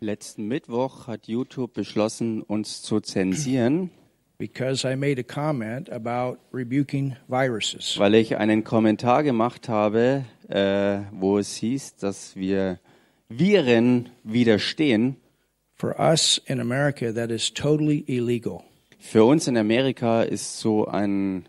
Letzten Mittwoch hat YouTube beschlossen, uns zu zensieren, because I made a comment about rebuking viruses. weil ich einen Kommentar gemacht habe, äh, wo es hieß, dass wir Viren widerstehen. For us in America, that is totally illegal. Für uns in Amerika ist so ein,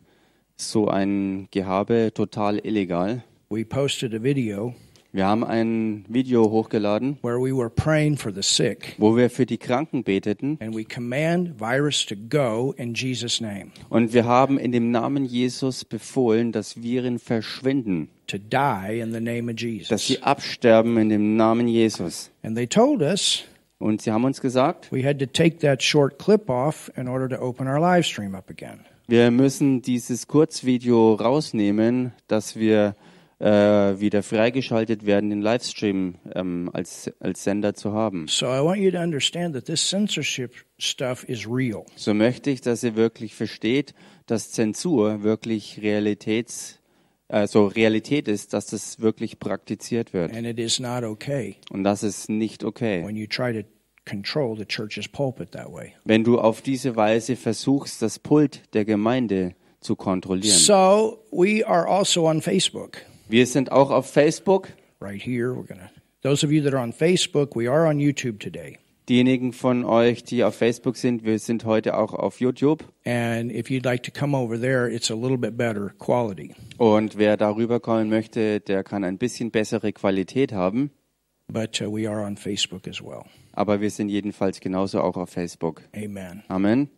so ein Gehabe total illegal. We posted a video Wir haben ein Video hochgeladen, where we were praying for the sick, wo wir für die Kranken beteten and we command virus to go in Jesus' name, und wir haben in dem Namen Jesus befohlen, dass Viren verschwinden, to die in the name of dass Jesus. sie absterben in dem Namen Jesus. And they told us Und sie haben uns gesagt, we had to take that short clip off in order to open our live stream up again. wir müssen dieses Kurzvideo rausnehmen, dass wir wieder freigeschaltet werden, den Livestream ähm, als, als Sender zu haben. So I want you to understand that this censorship stuff is real. So möchte ich, dass ihr wirklich versteht, dass Zensur wirklich Realitäts, also Realität ist, dass das wirklich praktiziert wird. And it is not okay Und das ist nicht okay. when you try to control the church's pulpit that way. Wenn du auf diese Weise versuchst, das Pult der Gemeinde zu kontrollieren. So we are also on Facebook. Wir sind auch auf Facebook. Right here, we're gonna. Those of you that are on Facebook, we are on YouTube today. Diejenigen von euch, die auf Facebook sind, wir sind heute auch auf YouTube. And if you'd like to come over there, it's a little bit better quality. Und wer darüber kommen möchte, der kann ein bisschen bessere Qualität haben. But uh, we are on Facebook as well. Aber wir sind jedenfalls genauso auch auf Facebook. Amen. Amen.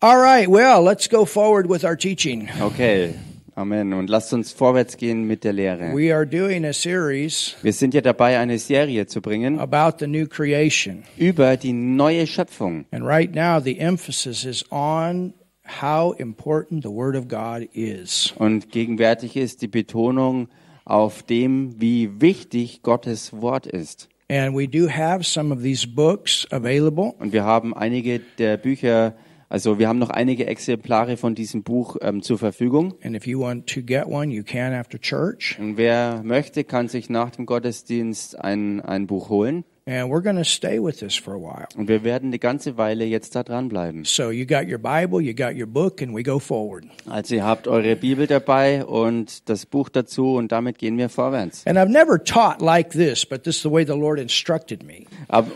All right, well, let's go forward with our teaching. Okay. Amen. Und lasst uns vorwärts gehen mit der Lehre. We are doing a series Wir sind ja dabei, eine Serie zu bringen about the new creation. über die neue Schöpfung. And right now, the emphasis is on how important the Word of God is. Und gegenwärtig ist die Betonung auf dem, wie wichtig Gottes Wort ist. And we do have some of these books available. Und wir haben einige der Bücher, also wir haben noch einige Exemplare von diesem Buch ähm, zur Verfügung. One. Und wer möchte, kann sich nach dem Gottesdienst ein, ein Buch holen. And we're going to stay with this for a while. Und wir werden eine ganze Weile jetzt da dranbleiben. So you got your Bible, you got your book, and we go forward. Also ihr habt eure Bibel dabei und das Buch dazu und damit gehen wir vorwärts. And I've never taught like this, but this is the way the Lord instructed me.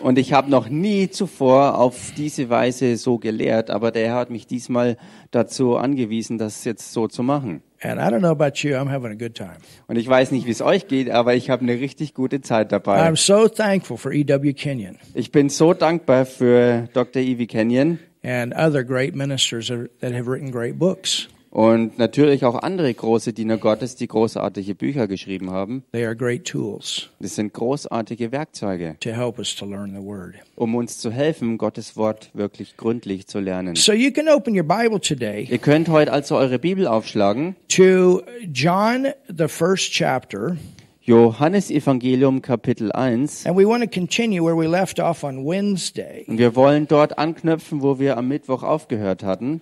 Und ich habe noch nie zuvor auf diese Weise so gelehrt, aber der Herr hat mich diesmal dazu angewiesen, das jetzt so zu machen. And I don't know about you, I'm having a good time. Und ich weiß nicht, wie es euch geht, aber ich habe eine richtig gute Zeit dabei. I'm so thankful for E.W. Kenyon Ich bin so dankbar für Dr. Evie Kenyon and other great ministers that have written great books. Und natürlich auch andere große Diener Gottes, die großartige Bücher geschrieben haben. They are great tools Das sind großartige Werkzeuge, to help us to learn the Word. um uns zu helfen, Gottes Wort wirklich gründlich zu lernen. So you can open your Bible today Ihr könnt heute also eure Bibel aufschlagen. to John, the first chapter, Johannes Evangelium Kapitel 1. and we want to continue where we left off on Wednesday, Und wir wollen dort anknüpfen, wo wir am Mittwoch aufgehört hatten.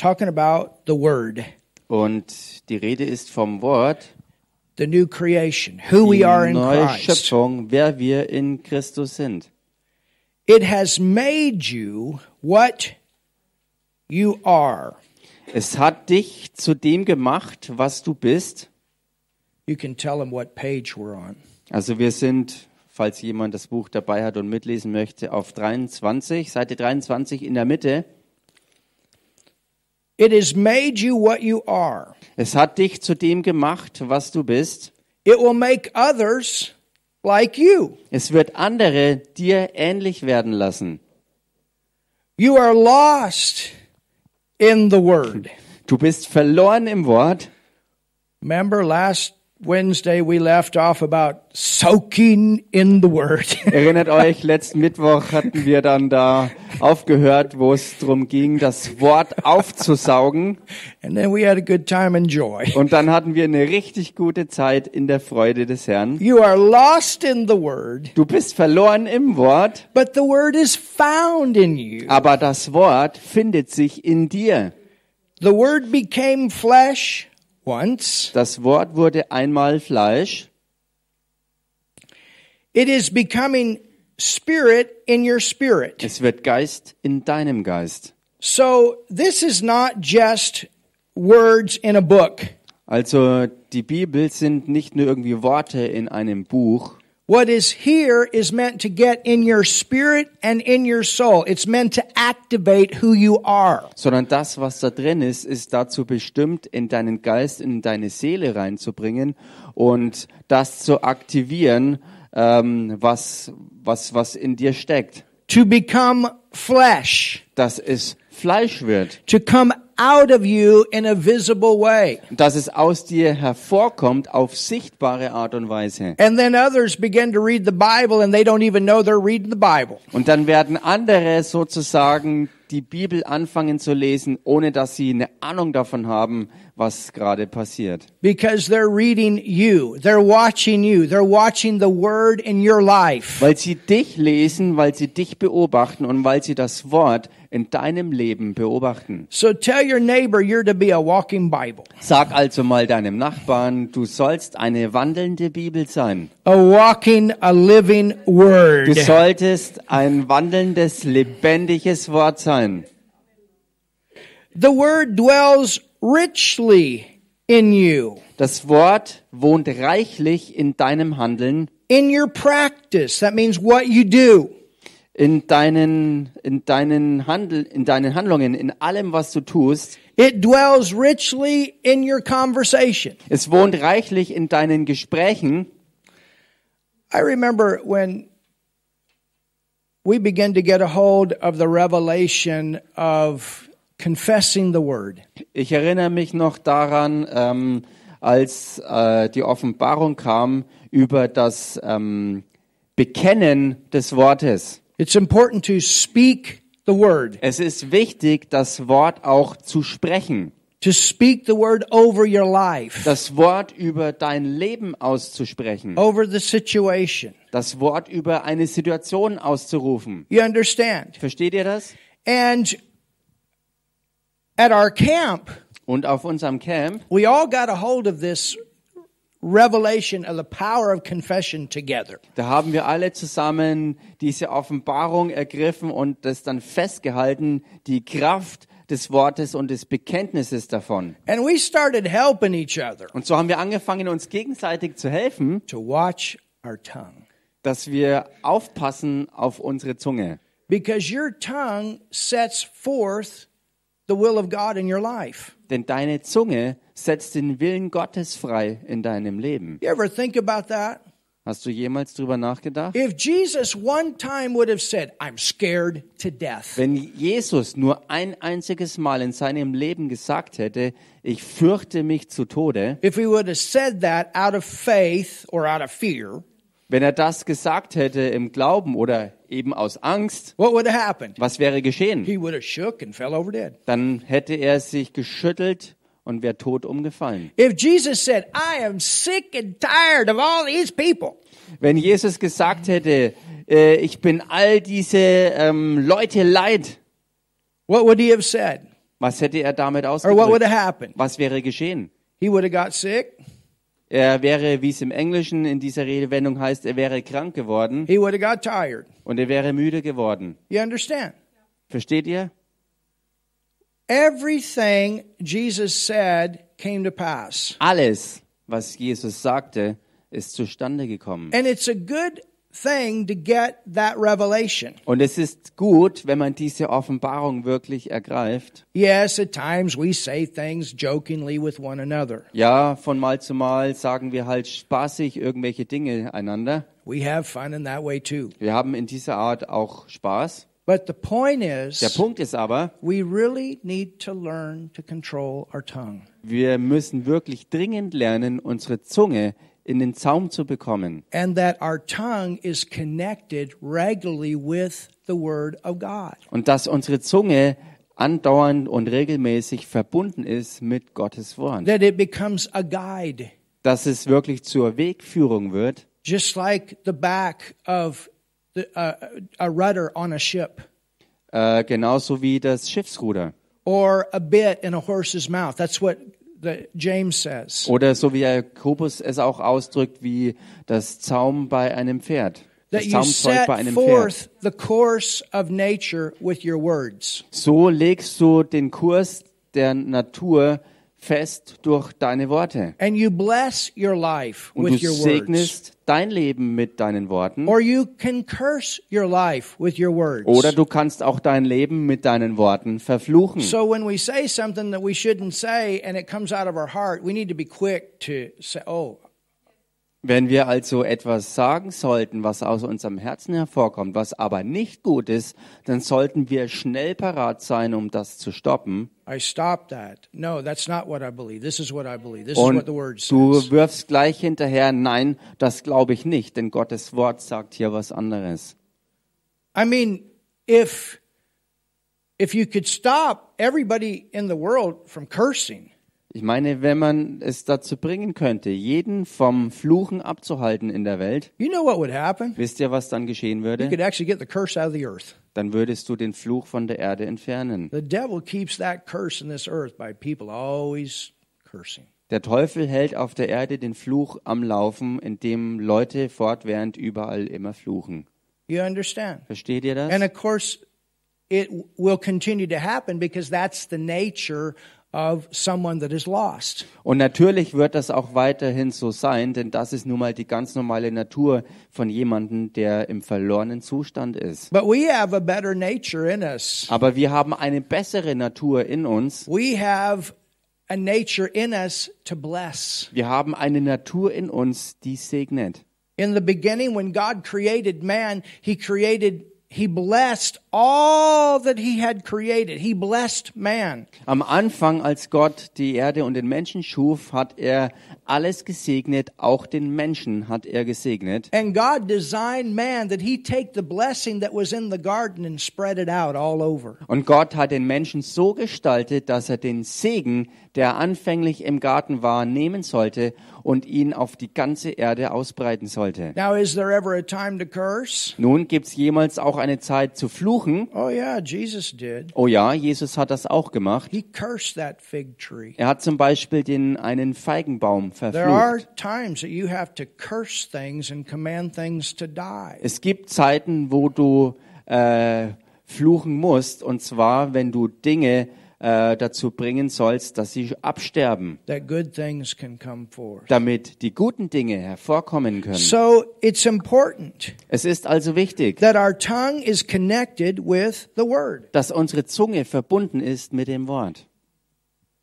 Talking about the Word, Und die Rede ist vom Wort, the new creation, who we are in neue Christ. Schöpfung, wer wir in Christus sind. It has made you what you are. Es hat dich zu dem gemacht, was du bist. You can tell them what page we're on. Also wir sind, falls jemand das Buch dabei hat und mitlesen möchte, auf 23, Seite 23 in der Mitte. It has made you what you are. Es hat dich zu dem gemacht, was du bist. It will make others like you. Es wird andere dir ähnlich werden lassen. You are lost in the Word. Du bist verloren im Wort. Remember last Wednesday we left off about soaking in the Word. Erinnert euch, letzten Mittwoch hatten wir dann da aufgehört, wo es darum ging, das Wort aufzusaugen. and then we had a good time and joy. Und dann hatten wir eine richtig gute Zeit in der Freude des Herrn. You are lost in the Word, Du bist verloren im Wort, but the Word is found in you. aber das Wort findet sich in dir. The Word became flesh once, Das Wort wurde einmal Fleisch It is becoming spirit in your spirit. Es wird Geist in deinem Geist. So this is not just words in a book. Also die Bibel sind nicht nur irgendwie Worte in einem Buch. What is here is meant to get in your spirit and in your soul. It's meant to activate who you are. sondern das, was da drin ist, ist dazu bestimmt, in deinen Geist, in deine Seele reinzubringen und das zu aktivieren, ähm, was, was, was in dir steckt. To become flesh. Dass es Fleisch wird, To come out of you in a visible way. dass es aus dir hervorkommt auf sichtbare Art und Weise. And then others begin to read the Bible and they don't even know they're reading the Bible. Und dann werden andere sozusagen die Bibel anfangen zu lesen, ohne dass sie eine Ahnung davon haben, was gerade passiert. Because they're reading you. They're watching you. They're watching the word in your life. Weil sie dich lesen, weil sie dich beobachten und weil sie das Wort in deinem Leben beobachten. So tell your neighbor you're to be a walking Bible. Sag also mal deinem Nachbarn, du sollst eine wandelnde Bibel sein. A walking, a living Du word. solltest ein wandelndes, lebendiges Wort sein. The word dwells richly in you, Das Wort wohnt reichlich in deinem Handeln, in your practice. That means what you do. in deinen, in deinen Handel, in deinen Handlungen, in allem, was du tust. It dwells richly in your conversation. Es wohnt reichlich in deinen Gesprächen. I remember when we began to get a hold of the revelation of confessing the word. Ich erinnere mich noch daran, ähm, als äh, die Offenbarung kam über das ähm, Bekennen des Wortes. It's important to speak the word, Es ist wichtig, das Wort auch zu sprechen, to speak the word over your life, das Wort über dein Leben auszusprechen, over the situation. das Wort über eine Situation auszurufen. You understand? Versteht ihr das? And at our camp, Und auf unserem Camp, we all got a hold of this revelation of the power of confession together. da haben wir alle zusammen diese Offenbarung ergriffen und das dann festgehalten, die Kraft des Wortes und des Bekenntnisses davon. And we started helping each other Und so haben wir angefangen, uns gegenseitig zu helfen, to watch our tongue. dass wir aufpassen auf unsere Zunge. Because your tongue sets forth the will of God in your life. Denn deine Zunge setzt den Willen Gottes frei in deinem Leben. You ever think about that? Hast du jemals drüber nachgedacht? If Jesus one time would have said, I'm scared to death, Wenn Jesus nur ein einziges Mal in seinem Leben gesagt hätte, ich fürchte mich zu Tode, if he would have said that out of faith or out of fear, wenn er das gesagt hätte im Glauben oder eben aus Angst, was wäre geschehen? He would have shook and fell over dead. Dann hätte er sich geschüttelt und wäre tot umgefallen. If Jesus said, I am sick and tired of all these people, Wenn Jesus gesagt hätte, äh, ich bin all diese ähm, Leute leid, what would he have said? was hätte er damit Or what would ausgedrückt? have happened? Was wäre geschehen? He would have got sick. Er wäre, wie es im Englischen in dieser Redewendung heißt, er wäre krank geworden He would have got tired. und er wäre müde geworden. You understand? Versteht ihr? Everything Jesus said came to pass. Alles, was Jesus sagte, ist zustande gekommen. And it's a good thing to get that revelation. Und es ist gut, wenn man diese Offenbarung wirklich ergreift. Yes, at times we say things jokingly with one another. Ja, von Mal zu Mal sagen wir halt spaßig irgendwelche Dinge einander. We have fun in that way too. Wir haben in dieser Art auch Spaß. But the point Der is, Punkt ist aber, we really need to learn to control our tongue. wir müssen wirklich dringend lernen, unsere Zunge in den Zaum zu bekommen. And that our tongue is connected regularly with the Word of God. Und dass unsere Zunge andauernd und regelmäßig verbunden ist mit Gottes Wort. That it becomes a guide, Dass es wirklich zur Wegführung wird, just like the back of the, uh, a rudder on a ship äh, genauso wie das Schiffsruder. or a bit in a horse's mouth. That's what that James says. Oder so wie Jakobus es auch ausdrückt, wie das Zaum bei einem Pferd. That Das you Zaumzeug set bei einem Pferd. forth the course of nature with your words. So legst du den Kurs der Natur fest durch deine Worte. And you bless your life Und with du your words. segnest dein Leben mit deinen Worten. Or you can curse your life with your words. Oder du kannst auch dein Leben mit deinen Worten verfluchen. So when we say something that we shouldn't say and it comes out of our heart, we need to be quick to say, oh, Wenn wir also etwas sagen sollten, was aus unserem Herzen hervorkommt, was aber nicht gut ist, dann sollten wir schnell parat sein, um das zu stoppen. Und du wirfst gleich hinterher, nein, das glaube ich nicht, denn Gottes Wort sagt hier was anderes. I mean, if if you could stop everybody in the world from cursing, Ich meine, wenn man es dazu bringen könnte, jeden vom Fluchen abzuhalten in der Welt, you know what would happen? wisst ihr, was dann geschehen You würde? could actually get the curse out of the earth. Dann würdest du den Fluch von der Erde entfernen. The devil keeps that curse in this earth by people always cursing. Der Teufel hält auf der Erde den Fluch am Laufen, indem Leute fortwährend überall immer fluchen. You understand? Versteht ihr das? And of course, it will continue to happen because that's the nature of someone that is lost. Und natürlich wird das auch weiterhin so sein, denn das ist nun mal die ganz normale Natur von jemandem, der im verlorenen Zustand ist. But we have a better nature in us. Aber wir haben eine bessere Natur in uns. We have a nature in us to bless. Wir haben eine Natur in uns, die segnet. In the beginning, when God created man, he created, he blessed all that he had created. He blessed man. Am Anfang, als Gott die Erde und den Menschen schuf, hat er alles gesegnet, auch den Menschen hat er gesegnet. And God designed man that he take the blessing that was in the garden and spread it out all over. Und Gott hat den Menschen so gestaltet, dass er den Segen, der anfänglich im Garten war, nehmen sollte und ihn auf die ganze Erde ausbreiten sollte. Now, is there ever a time to curse? Nun gibt's jemals auch eine Zeit zu fluchen. Oh, yeah, Jesus did. Oh ja, Jesus hat das auch gemacht. He cursed that fig tree. Er hat zum Beispiel den einen Feigenbaum There are verflucht. times that you have to curse things and command things to die. Es gibt Zeiten, wo du äh, fluchen musst, und zwar, wenn du Dinge äh, dazu bringen sollst, dass sie absterben, that good things can come forth. damit die guten Dinge hervorkommen können. So it's important Es ist also wichtig, that our tongue is connected with the word. dass unsere Zunge verbunden ist mit dem Wort.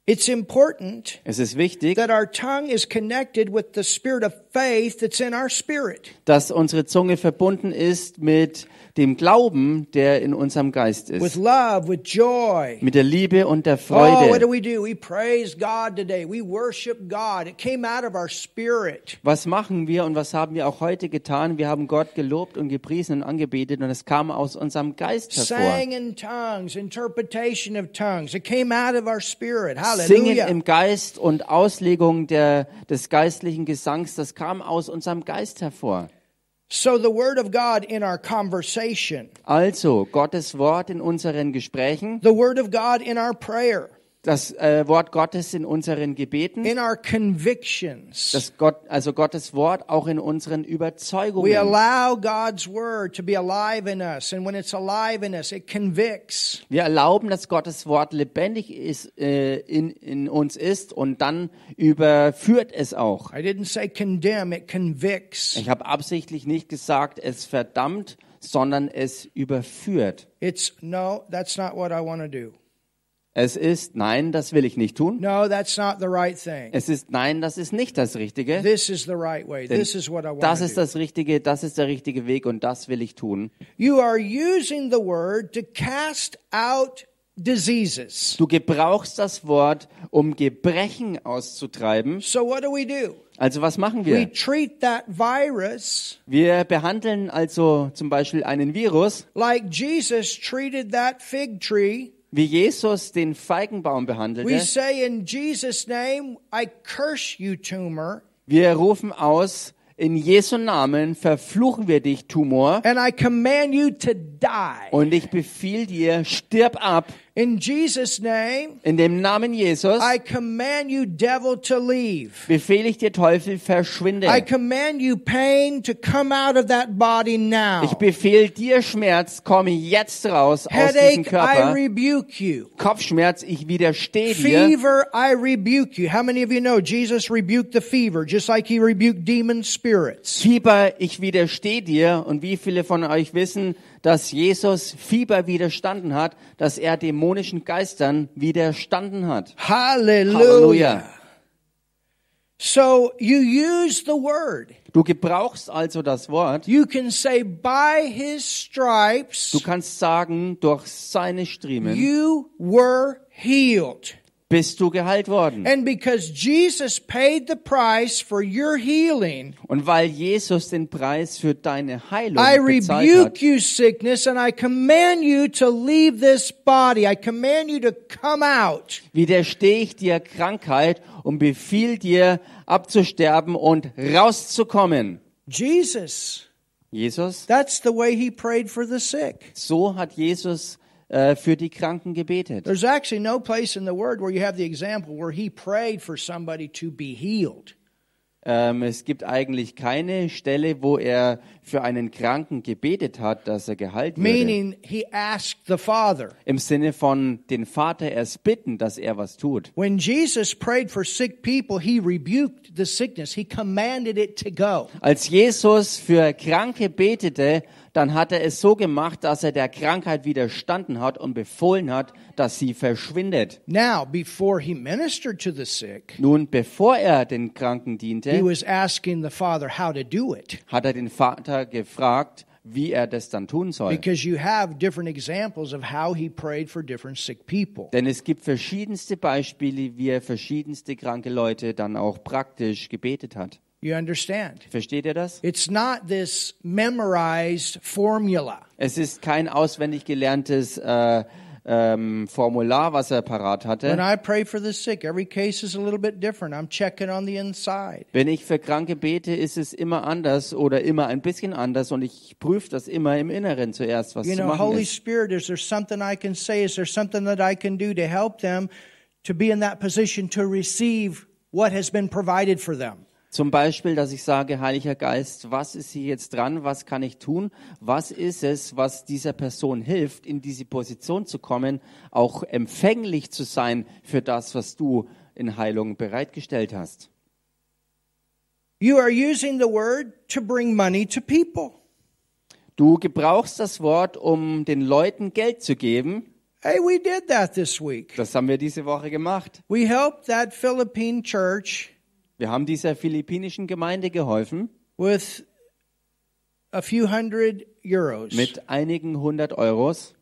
It's important Es ist wichtig, that our tongue is connected with the spirit of faith that's in our spirit. dass unsere Zunge verbunden ist mit dem Glauben, der in unserem Geist With ist, love, with joy. mit der Liebe und der Oh, what do Freude. we do? We praise God today. We worship God. It came out of our spirit. Was machen wir und was haben wir auch heute getan? Wir haben Gott gelobt und gepriesen und angebetet und es kam aus unserem Geist hervor. Sang in tongues, interpretation of tongues. It came out of our spirit. Singen im Geist und Auslegung der, des geistlichen Gesangs, das kam aus unserem Geist hervor. So the word of God in our conversation, Also Gottes Wort in unseren Gesprächen, the word of God in our prayer, das äh, Wort Gottes in unseren Gebeten, in our convictions. das Gott, also Gottes Wort auch in unseren We Überzeugungen. allow God's word to be alive in us, and when it's alive in us, it convicts. Wir erlauben, dass Gottes Wort lebendig ist, äh, in, in uns ist und dann überführt es auch. I didn't say condemn, it convicts. Ich habe absichtlich nicht gesagt, es verdammt, sondern es überführt. It's no, that's not what I want to do. Es ist, nein, das will ich nicht tun. No, that's not the right thing. Es ist, nein, das ist nicht das Richtige. This is the right way. This is what I want das ist das Richtige, das ist der richtige Weg und das will ich tun. You are using the word to cast out diseases. Du gebrauchst das Wort, um Gebrechen auszutreiben. So what do we do? Also was machen We wir? treat that virus Wir behandeln also zum Beispiel einen Virus, like Jesus treated that fig tree. Wie Jesus den Feigenbaum We behandelte. say in Jesus' name, I curse you, tumor, Wir rufen aus, in Jesu Namen verfluchen wir dich, Tumor, and I command you to die. Und ich befiehl dir, stirb ab. In Jesus' name, In dem Namen Jesus I command you, devil, to leave. befehle ich dir, Teufel, verschwinde. I command you, pain, to come out of that body now. Ich befehle dir, Schmerz, komme jetzt raus aus diesem Headache, I Körper. rebuke you. Kopfschmerz, ich widerstehe dir. Fever, I rebuke you. How many of you know Jesus rebuked the fever just like he rebuked demon spirits? Fieber, ich widerstehe dir. Und wie viele von euch wissen, dass Jesus Fieber widerstanden hat, dass er dämonischen Geistern widerstanden hat? Hallelujah. Halleluja. So you use the word. Du gebrauchst also das Wort. You can say, by his stripes, Du kannst sagen, durch seine Striemen you were healed. Bist du geheilt worden. And because Jesus paid the price for your healing, Und weil Jesus den Preis für deine Heilung I bezahlt rebuke hat, you, sickness, and I command you to leave this body. I command you to come out. widerstehe ich dir Krankheit und befiehl dir abzusterben und rauszukommen. Jesus, Jesus, that's the way he prayed for the sick. so hat Jesus für die Kranken gebetet. There's actually no place in the Word where you have the example where he prayed for somebody to be healed. Ähm, es gibt eigentlich keine Stelle, wo er für einen Kranken gebetet hat, dass er geheilt würde. Meaning, he asked the Father. Im Sinne von den Vater erst bitten, dass er was tut. When Jesus prayed for sick people, he rebuked the sickness, he commanded it to go. Als Jesus für Kranke betete, dann hat er es so gemacht, dass er der Krankheit widerstanden hat und befohlen hat, dass sie verschwindet. Now, before he ministered to the sick, Nun, bevor er den Kranken he diente, was asking the Father how to do it. hat er den Vater gefragt, wie er das dann tun soll. Because you have different examples of how he prayed for different sick people. Denn es gibt verschiedenste Beispiele, wie er verschiedenste kranke Leute dann auch praktisch gebetet hat. You understand? Versteht ihr das? It's not this memorized formula. Es ist kein auswendig gelerntes äh, ähm, Formular, was er parat When hatte. I pray for the sick, every case is a little bit different. I'm checking on the inside. Wenn ich für Kranke bete, ist es immer anders oder immer ein bisschen anders und ich prüfe das immer im Inneren zuerst, was You zu know, machen Holy ist. Spirit, is there something I can say? Is there something that I can do to help them to be in that position to receive what has been provided for them? Zum Beispiel, dass ich sage, Heiliger Geist, was ist hier jetzt dran? Was kann ich tun? Was ist es, was dieser Person hilft, in diese Position zu kommen, auch empfänglich zu sein für das, was du in Heilung bereitgestellt hast? You are using the word to bring money to people. Du gebrauchst das Wort, um den Leuten Geld zu geben. Hey, we did that this week. Das haben wir diese Woche gemacht. We helped that Philippine church Wir haben dieser philippinischen Gemeinde geholfen with a few hundred euros. mit einigen hundert Euros.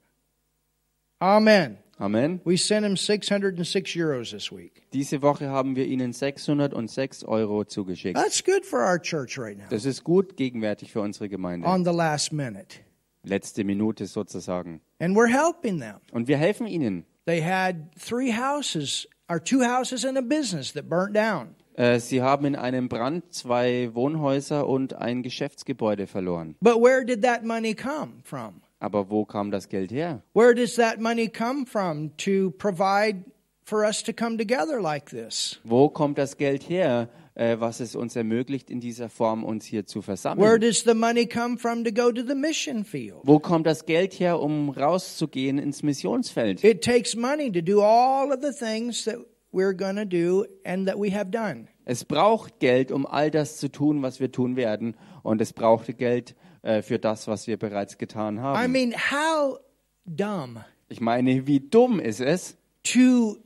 Amen. Amen. We sent him 606 euros this week. Diese Woche haben wir ihnen 606 Euro zugeschickt. That's good for our church right now. Das ist gut gegenwärtig für unsere Gemeinde. On the last minute. Letzte Minute sozusagen. And we're helping them. Und wir helfen ihnen. They had three houses, or two houses and a business that burnt down. Äh, Sie haben in einem Brand zwei Wohnhäuser und ein Geschäftsgebäude verloren. But where did that money come from? Aber wo kam das Geld her? Where does that money come from to provide for us to come together like this? Wo kommt das Geld her, äh, was es uns ermöglicht, in dieser Form uns hier zu Where versammeln? does the money come from to go to the mission field? Wo kommt das Geld her, um rauszugehen ins Missionsfeld? It takes money to do all of the things that we're to do and that we have done. Es braucht Geld, um all das zu tun, was wir tun werden. Und es braucht Geld äh, für das, was wir bereits getan I haben. mean, how dumb Ich meine, wie dumm ist es, to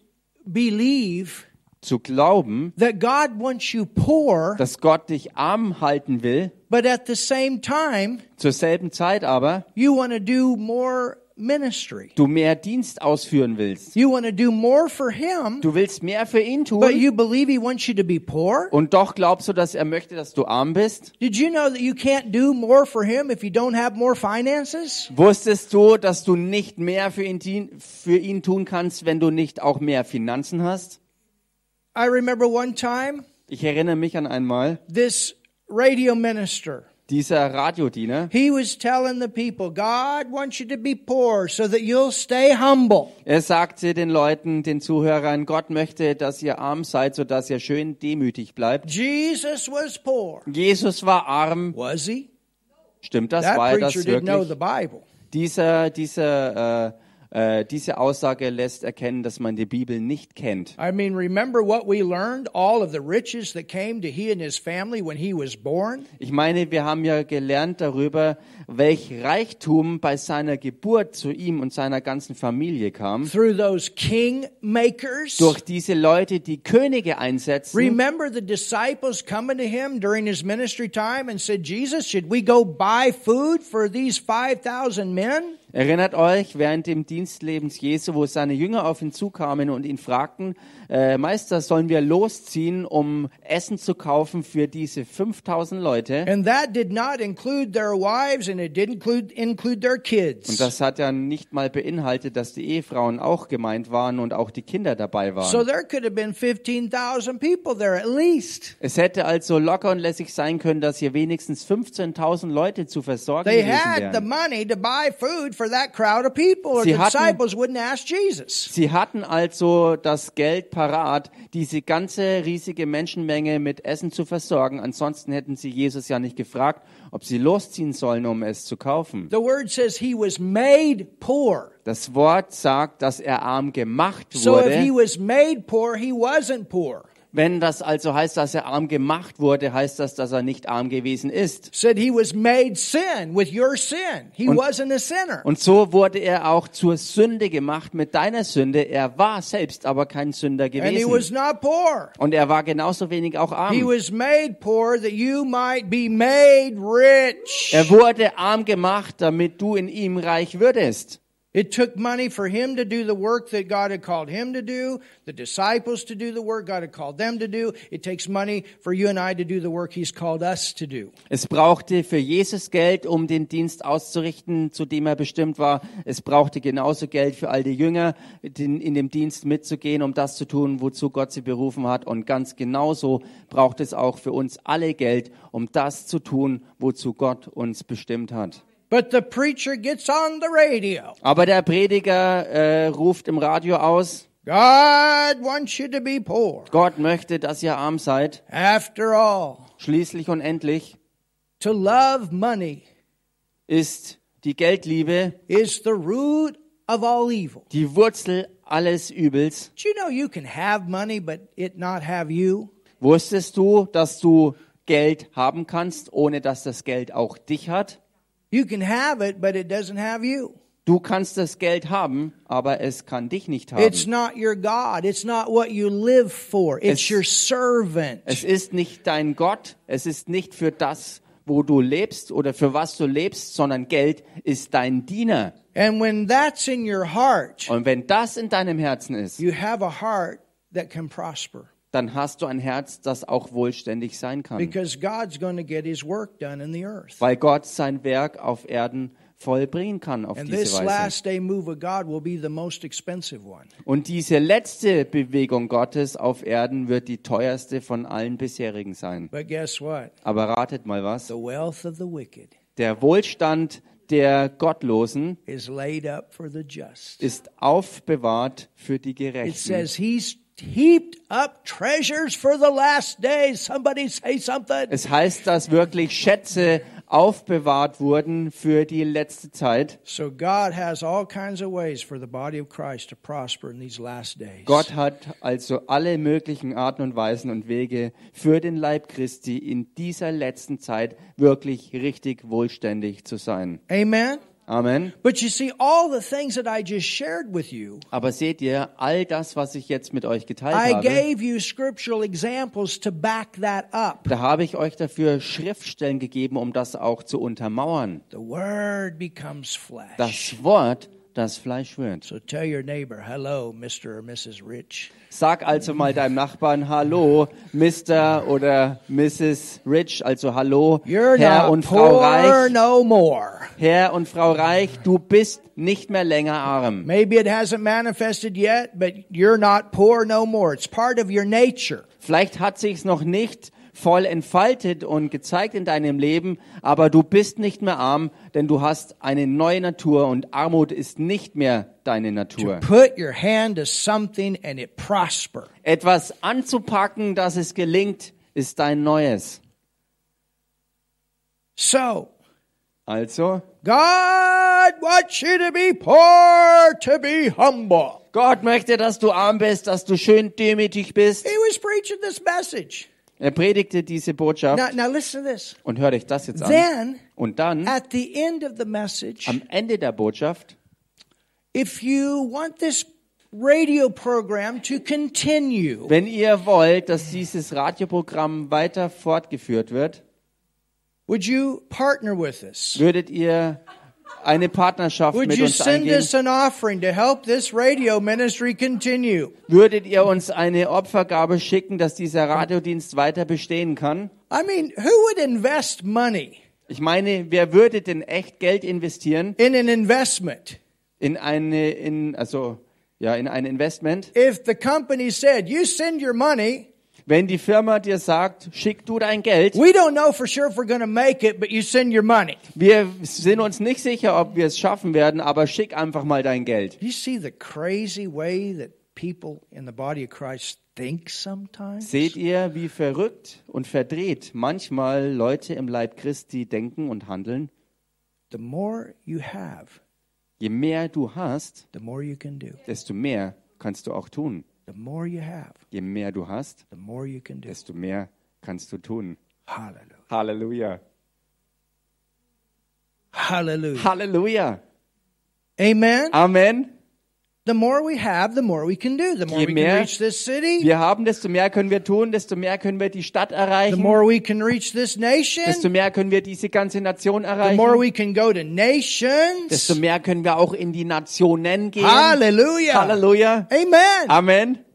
believe zu glauben, that God wants you poor, dass Gott dich arm halten will, but at the same time, zur selben Zeit aber you want to do more ministry. du mehr Dienst ausführen willst. You want to do more for Him, Du willst mehr für ihn but tun you believe He wants you to be poor? und doch glaubst du, dass er möchte, dass du arm bist? Did you know that you can't do more for Him if you don't have more finances? Wusstest du, dass du nicht mehr für ihn, für ihn tun kannst, wenn du nicht auch mehr Finanzen hast? I remember one time Ich erinnere mich an einmal, this radio minister dieser Radiodiener, He was telling the people, God wants you to be poor so that you'll stay humble. er sagte den Leuten, den Zuhörern, Gott möchte, dass ihr arm seid, so dass ihr schön demütig bleibt. Jesus was poor. Jesus war arm. Was he? Stimmt das? That War er das preacher didn't know the wirklich? Bible. Dieser, dieser, äh, äh, diese Aussage lässt erkennen, dass man die Bibel nicht kennt. I mean, remember what we learned? All of the riches that came to he and his family when he was born? Ich meine, wir haben ja gelernt darüber, welch Reichtum bei seiner Geburt zu ihm und seiner ganzen Familie kam. Through those king makers? Durch diese Leute, die Könige einsetzen. Remember the disciples coming to him during his ministry time and said, Jesus, should we go buy food for these 5,000 men? Erinnert euch während dem Dienstlebens Jesu, wo seine Jünger auf ihn zukamen und ihn fragten, äh, Meister, sollen wir losziehen, um Essen zu kaufen für diese 5000 Leute? And that did not include their wives and it didn't include, include their Und das hat ja nicht mal beinhaltet, dass die Ehefrauen auch gemeint waren und auch die Kinder dabei So waren. there could have been 15,000 people there at least. Es hätte also locker und lässig sein können, dass hier wenigstens 15.000 Leute zu versorgen They gewesen had the money to buy food Sie the hatten- also das Geld parat, diese ganze riesige Menschenmenge mit Essen zu versorgen. Ansonsten hätten sie Jesus ja nicht gefragt, ob sie losziehen sollen, um es zu kaufen. The word says he was made poor. Das Wort sagt, dass er arm gemacht So if he wurde. was made poor, he wasn't poor. Wenn das also heißt, dass er arm gemacht wurde, heißt das, dass er nicht arm gewesen ist. Said he was made sin with your sin. He wasn't a sinner. Und so wurde er auch zur Sünde gemacht mit deiner Sünde. Er war selbst aber kein Sünder And he was gewesen. not poor. Und er war genauso wenig auch He arm. was made poor that you might be made rich. Er wurde arm gemacht, damit du in ihm reich würdest. It took money for him to do the work that God had called him to do, the disciples to do the work God had called them to do. It takes money for you and I to do the work he's called us to do. Es brauchte für Jesus Geld, um den Dienst auszurichten, zu dem er bestimmt war. Es brauchte genauso Geld für all die Jünger, in dem Dienst mitzugehen, um das zu tun, wozu Gott sie berufen hat. Und ganz genauso braucht es auch für uns alle Geld, um das zu tun, wozu Gott uns bestimmt hat. But the preacher gets on the radio. Aber der Prediger äh, ruft im Radio aus, God wants you to be poor. Gott möchte, dass ihr arm seid. After all, Schließlich und endlich to love money ist die Geldliebe is the root of all evil. die Wurzel alles Übels. Do you know you can have money but it not have you? Wusstest du, dass du Geld haben kannst, ohne dass das Geld auch dich hat? You can have it but it doesn't have you. Du kannst das Geld haben, aber es kann dich nicht It's haben. not your God. It's not what you live for. It's Es- your servant. Es ist nicht dein Gott, es ist nicht für das, wo du lebst oder für was du lebst, sondern Geld ist dein Diener. And when that's in your heart, Und wenn das in deinem Herzen ist, you have a heart that can prosper dann hast du ein Herz, das auch wohlständig sein kann. because God's going to get his work done in the earth. Weil Gott sein Werk auf Erden vollbringen kann auf And diese this Weise. last day move of God will be the most expensive one. Und diese letzte Bewegung Gottes auf Erden wird die teuerste von allen bisherigen sein. But guess what? Aber ratet mal was. The wealth of the wicked Der Wohlstand der Gottlosen is laid up for the just. ist aufbewahrt für die It Gerechten. says he's heaped up treasures for the last days. Somebody say something. Es heißt, dass wirklich Schätze aufbewahrt wurden für die letzte Zeit. So God has all kinds of ways for the body of Christ to prosper in these last days. Gott hat also alle möglichen Arten und Weisen und Wege für den Leib Christi in dieser letzten Zeit wirklich richtig wohlständig zu sein. Amen. Amen. But you see, all the things that I just shared with you, Aber seht ihr, all das, was ich jetzt mit euch geteilt I habe, gave you scriptural examples to back that up. da habe ich euch dafür Schriftstellen gegeben, um das auch zu untermauern. The word becomes flesh. Das Wort, das Fleisch wird. So tell your neighbor, hello, Mr. or Mrs. Rich. Sag also mal deinem Nachbarn Hallo, Mr. oder Mrs. Rich, also Hallo, You're Herr und Frau Reich. no more. Herr und Frau Reich, du bist nicht mehr länger arm. Maybe it hasn't manifested yet, but you're not poor no more. It's part of your nature. Vielleicht hat sich's noch nicht voll entfaltet und gezeigt in deinem Leben, aber du bist nicht mehr arm, denn du hast eine neue Natur und Armut ist nicht mehr deine Natur. Etwas anzupacken, dass es gelingt, ist dein Neues. So, Also, God wants you to be poor, to be humble. Gott möchte, dass du arm bist, dass du schön demütig bist. He was preaching this message. Er predigte diese Botschaft Now, now listen to this. und hört euch das jetzt an. Then, Und dann, at the end of the message, am Ende der Botschaft, if you want this radio program to continue, wenn ihr wollt, dass dieses Radioprogramm weiter fortgeführt wird, would you partner with us? würdet ihr eine Partnerschaft Would mit you uns send eingehen? us an offering to help this radio ministry continue? Würdet ihr uns eine Opfergabe schicken, dass dieser Radiodienst weiter bestehen kann? I mean, who would invest money Ich meine, wer würde denn echt Geld investieren in an investment in eine, in, also, ja, in ein Investment? if the company said, you send your money, Wenn die Firma dir sagt, schick du dein Geld, we don't know for sure if we're going to make it, but you send your money? wir sind uns nicht sicher, ob wir es schaffen werden, aber schick einfach mal dein Geld. You see the crazy way that people in the body of Christ think sometimes? Seht ihr, wie verrückt und verdreht manchmal Leute im Leib Christi denken und handeln? The more you have, Je mehr du hast, the more you can do. desto mehr kannst du auch tun. The more you have, Je mehr du hast, the more you can do. desto mehr kannst du tun. Hallelujah. Halleluja. Hallelujah. Halleluja. Amen. Amen. The more we have, the more we can do. The more Je we mehr can reach this city, Wir haben, desto mehr können wir tun, desto mehr können wir die Stadt the erreichen, more we can reach this nation, desto mehr können wir diese ganze Nation the more erreichen, we can go to desto nations. mehr können wir auch in die Nationen gehen. Hallelujah. Halleluja. Amen. Amen.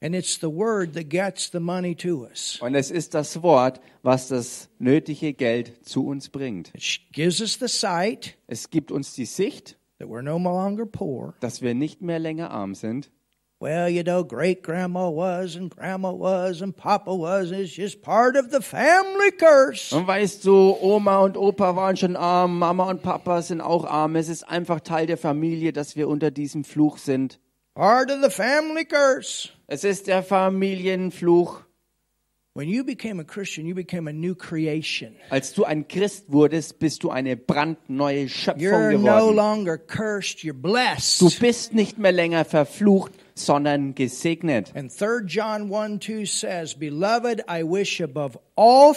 And it's the word that gets the money to us. Und es ist das Wort, was das nötige Geld zu uns bringt. It gives us the sight Es gibt uns die Sicht, that we're no longer poor. dass wir nicht mehr länger arm sind. Well, you know, great grandma was and grandma was and papa was. It's just part of the family curse. Und weißt du, Oma und Opa waren schon arm, Mama und Papa sind auch arm. Es ist einfach Teil der Familie, dass wir unter diesem Fluch sind. Part of the family curse. Es ist der Familienfluch. Als du ein Christ wurdest, bist du eine brandneue Schöpfung You're no geworden. longer cursed, you're Du blessed. bist nicht mehr länger verflucht, sondern gesegnet. And 3 John 1 2 says, Beloved, I wish above all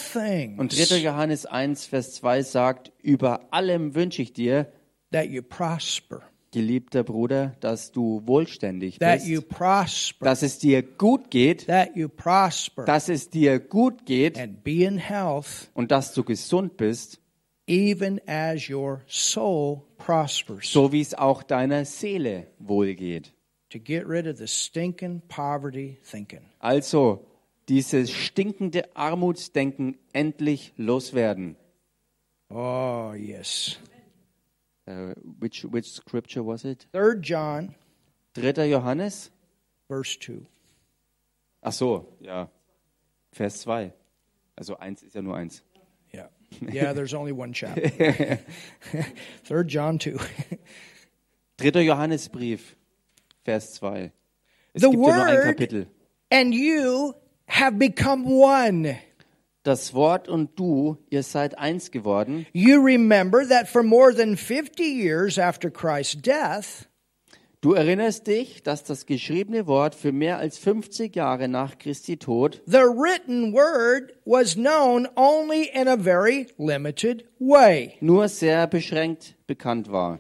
Und things 3. Johannes 1, Vers 2 sagt, über allem wünsche ich dir, that you prosper, geliebter Bruder, dass du wohlständig that you bist, prosper, dass es dir gut geht, prosper, dass es dir gut geht and be in health, und dass du gesund bist, prospers. so wie es auch deiner Seele wohlgeht. to get rid of the stinking poverty thinking. Also dieses stinkende Armutsdenken endlich loswerden. Oh, yes. Uh, which, which scripture was it? 3 John, 3. Johannes? verse 2. Ach so, ja. Vers 2. Also eins ist ja nur eins. Yeah. Yeah, there's only one chapter. 3 John 2. 3. Johannesbrief, Vers 2. Es The gibt ja nur ein word- Kapitel. and you have become one. Das Wort und du, ihr seid eins geworden. You remember that for more than 50 years after Christ's death, Du erinnerst dich, dass das geschriebene Wort für mehr als 50 Jahre nach Christi Tod the written word was known only in a very limited way. nur sehr beschränkt bekannt war.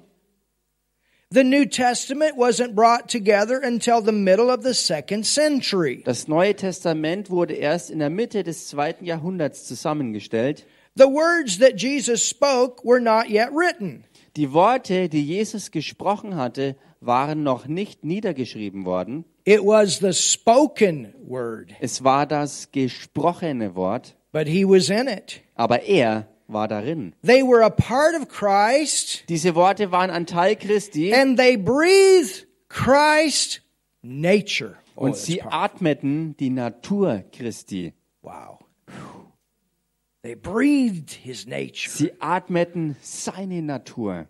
The New Testament wasn't brought together until the middle of the second century. Das Neue Testament wurde erst in der Mitte des zweiten Jahrhunderts zusammengestellt. The words that Jesus spoke were not yet written. Die Worte, die Jesus gesprochen hatte, waren noch nicht niedergeschrieben worden. It was the spoken word, Es war das gesprochene Wort, but he was in it. aber er war darin. They were a part of Christ Diese Worte waren ein Teil Christi and they breathed Christ nature. Oh, und that's sie atmeten die Natur Christi. Wow. They breathed his nature. Sie atmeten seine Natur.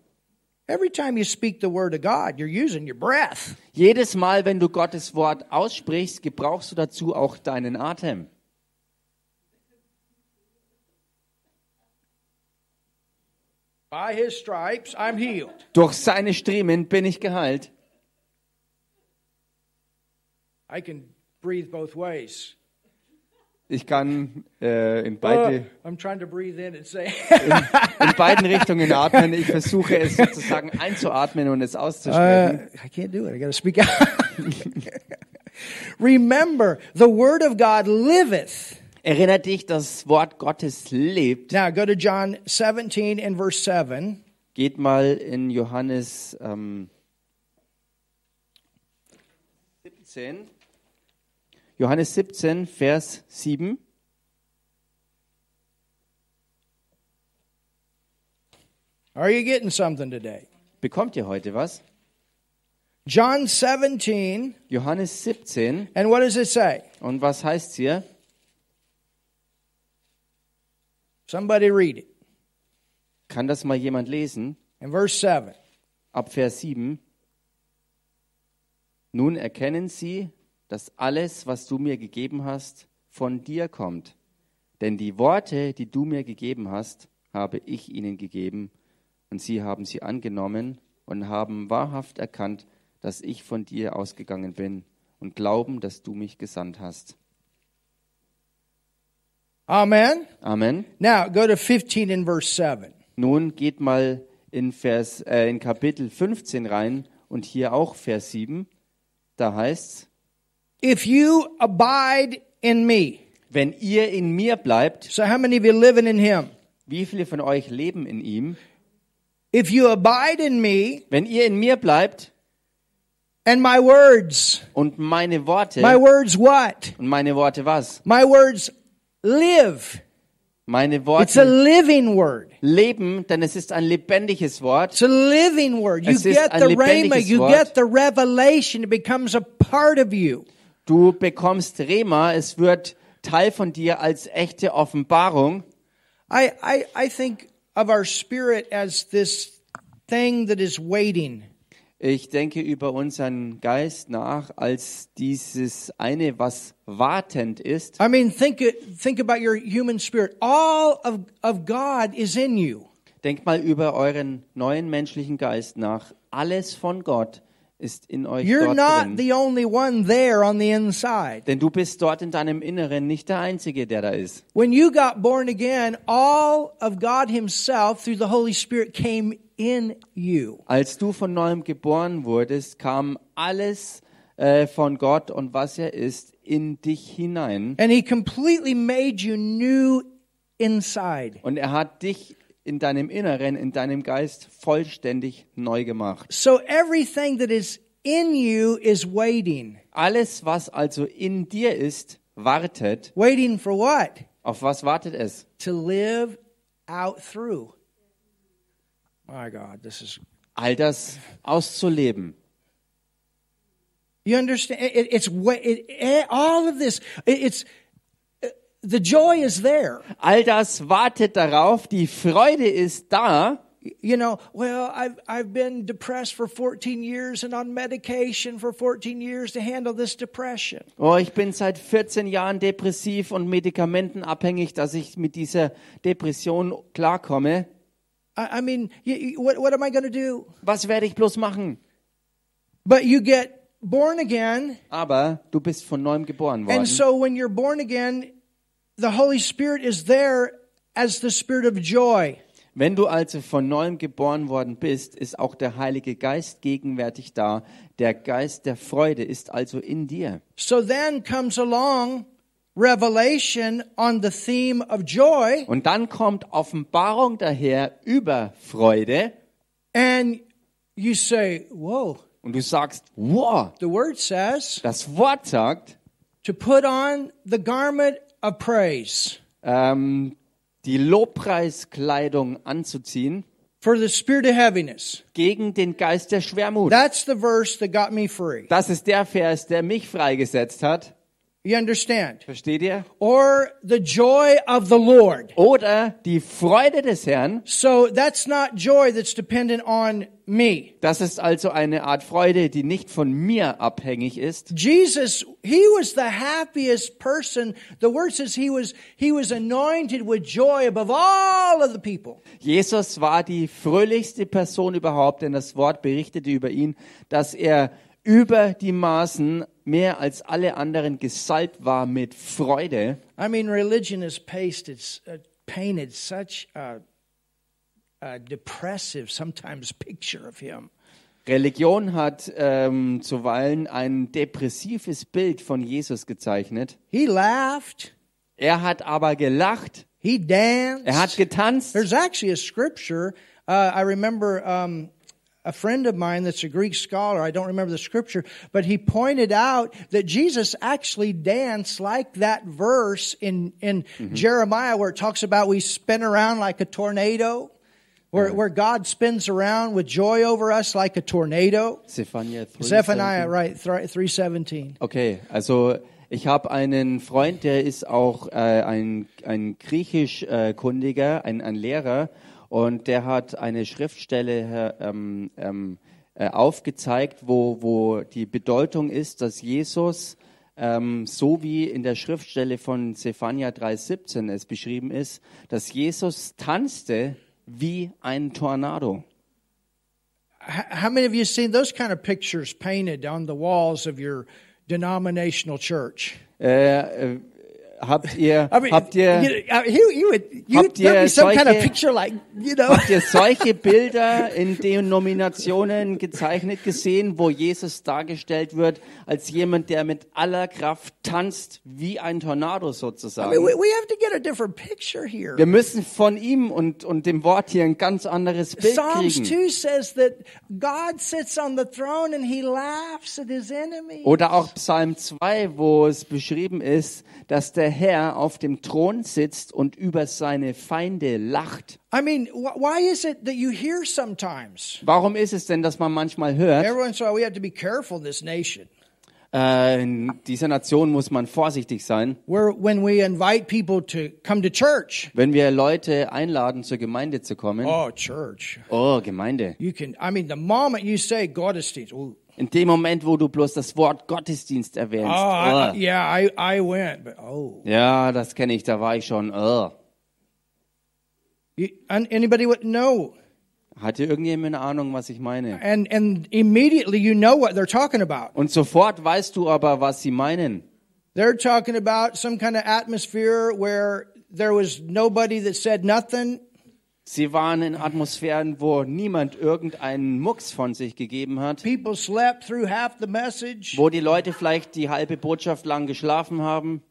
Every time you speak the word of God, you're using your breath. Jedes Mal, wenn du Gottes Wort aussprichst, gebrauchst du dazu auch deinen Atem. By his stripes, I'm healed. Durch seine Striemen bin ich geheilt. I can breathe both ways. Ich kann äh, in, Uh, beide, I'm trying to breathe in and say, in beiden Richtungen atmen. Ich versuche es sozusagen einzuatmen und es uh, auszusprechen. I can't do it. I got to speak out. Remember, the word of God liveth. Erinner dich, das Wort Gottes lebt. Now go to John 17 and verse 7. Geht mal in Johannes ähm, 17. Johannes 17, Vers 7. Are you getting something today? Bekommt ihr heute was? John 17, Johannes 17. and what does it say? Und was heißt hier? Somebody read it. Kann das mal jemand lesen? In verse 7. Ab Vers 7. Nun erkennen sie, dass alles, was du mir gegeben hast, von dir kommt. Denn die Worte, die du mir gegeben hast, habe ich ihnen gegeben, und sie haben sie angenommen und haben wahrhaft erkannt, dass ich von dir ausgegangen bin und glauben, dass du mich gesandt hast. Amen. Amen. Now go to 15 and verse 7. Nun geht mal in, Vers, äh, in Kapitel 15 rein und hier auch Vers 7. Da heißt's, If you abide in me, wenn ihr in mir bleibt, so how many of you living in him? wie viele von euch leben in ihm? If you abide in me Wenn ihr in mir bleibt and my words, und meine Worte, my words what? und meine Worte was? My words live. Meine It's a Worte living word. leben, denn es ist ein lebendiges Wort. It's a living word. You Es get the rhema, you Wort. get the revelation, it becomes a part of you. Du bekommst Rema, es wird Teil von dir als echte Offenbarung. I, I, I think of our spirit as this thing that is waiting. Ich denke über unseren Geist nach als dieses eine, was wartend ist. I mean, think, think about your human spirit. All of, of God is in you. Denkt mal über euren neuen menschlichen Geist nach. Alles von Gott ist in euch You're not drin. the only one there on the inside. Denn du bist dort in deinem Inneren nicht der Einzige, der da ist. When you got born again, all of God Himself through the Holy Spirit came in you. Als du von neuem geboren wurdest, kam alles äh, von Gott und was er ist in dich hinein. And He completely made you new inside. Und er hat dich in deinem Inneren, in deinem Geist vollständig neu gemacht. So everything that is in you is waiting. Alles, was also in dir ist, wartet. Waiting for what? Auf was wartet es? To live out through. My God, this is. All das auszuleben. You understand? It, it- it's it, eh, all of this. It, it's uh, the joy is there. All das wartet darauf, die Freude ist da. You know, well, I've I've been depressed for 14 years and on medication for 14 years to handle this depression. Oh, ich bin seit 14 Jahren depressiv und medikamentenabhängig, dass ich mit dieser Depression klarkomme. I, I mean, what what am I going to do? Was werde ich bloß machen? But you get born again, Aber du bist von neuem geboren worden. and so when you're born again, the Holy Spirit is there as the spirit of joy. Wenn du also von neuem geboren worden bist, ist auch der Heilige Geist gegenwärtig da. Der Geist der Freude ist also in dir. So then comes along revelation on the theme of joy, Und dann kommt Offenbarung daher über Freude and you say, Whoa, und du sagst, wow, the word says das Wort sagt, to put on the garment of praise ähm, die Lobpreiskleidung anzuziehen for the spirit of heaviness. gegen den Geist der Schwermut. That's the verse that got me free. Das ist der Vers, der mich freigesetzt hat. You understand? Versteht ihr? Or the joy of the Lord. Oder die Freude des Herrn. So that's not joy that's dependent on me. Das ist also eine Art Freude, die nicht von mir abhängig ist. Jesus, he was the happiest person. The word says he was, he was anointed with joy above all of the people. Jesus war die fröhlichste Person überhaupt, denn das Wort berichtete über ihn, dass er über die Maßen mehr als alle anderen gesalbt war mit Freude. I mean, religion has pasted, uh, painted such a, a depressive, sometimes picture of him. Religion hat ähm, zuweilen ein depressives Bild von Jesus gezeichnet. He laughed. Er hat aber gelacht. He danced. Er hat getanzt. There's actually a scripture. Uh, I remember um, a friend of mine that's a Greek scholar. I don't remember the scripture, but he pointed out that Jesus actually danced like that verse in in mm-hmm. Jeremiah where it talks about we spin around like a tornado. Where, where God spins around with joy over us like a tornado. Zephaniah 3, Zephaniah, right, three seventeen. Okay, also ich habe einen Freund, der ist auch äh, ein, ein griechisch-kundiger, äh, ein, ein Lehrer, und der hat eine Schriftstelle äh, ähm, ähm, äh, aufgezeigt, wo, wo die Bedeutung ist, dass Jesus, ähm, so wie in der Schriftstelle von Zephania 3,17 es beschrieben ist, dass Jesus tanzte wie ein Tornado. How many of you seen those kind of pictures painted on the walls of your denominational church? Äh, äh, habt ihr, I mean, habt ihr, you, you, you would, you Habt ihr kind of solche- picture like, you know, Habt ihr solche Bilder in Denominationen gezeichnet gesehen, wo Jesus dargestellt wird als jemand, der mit aller Kraft tanzt, wie ein Tornado I mean, sozusagen? we, we have to get a different picture here. Wir müssen von ihm und, und dem Wort hier ein ganz anderes Bild Psalms kriegen. 2 says that God sits on the throne and he laughs at his enemies. Oder auch Psalm 2, wo es beschrieben ist, dass der Herr auf dem Thron sitzt und über seine Feinde lacht. I mean, wh- why is it that you hear sometimes? Warum ist es denn, dass man manchmal hört, Every once in a while, we have to be careful in this nation. äh, in dieser Nation muss man vorsichtig sein, Where when we invite people to come to church, wenn wir Leute einladen, zur Gemeinde zu kommen. oh, church. Oh, Gemeinde. You can, I mean, the moment you say Gottesdienst, oh, In dem Moment, wo du bloß das Wort Gottesdienst erwähnst. oh I, yeah, I, I went, but oh. Ja, das kenne ich, da war ich schon. Oh. You, an- anybody would know. Hatte irgendjemand eine Ahnung, was ich meine? And, and immediately you know what they're talking about. Und sofort weißt du aber, was sie meinen. They're talking about some kind of atmosphere where there was nobody that said nothing. Sie waren in Atmosphären, wo niemand irgendeinen Mucks von sich gegeben hat, People slept through half the message. wo die Leute vielleicht die halbe Botschaft lang geschlafen haben.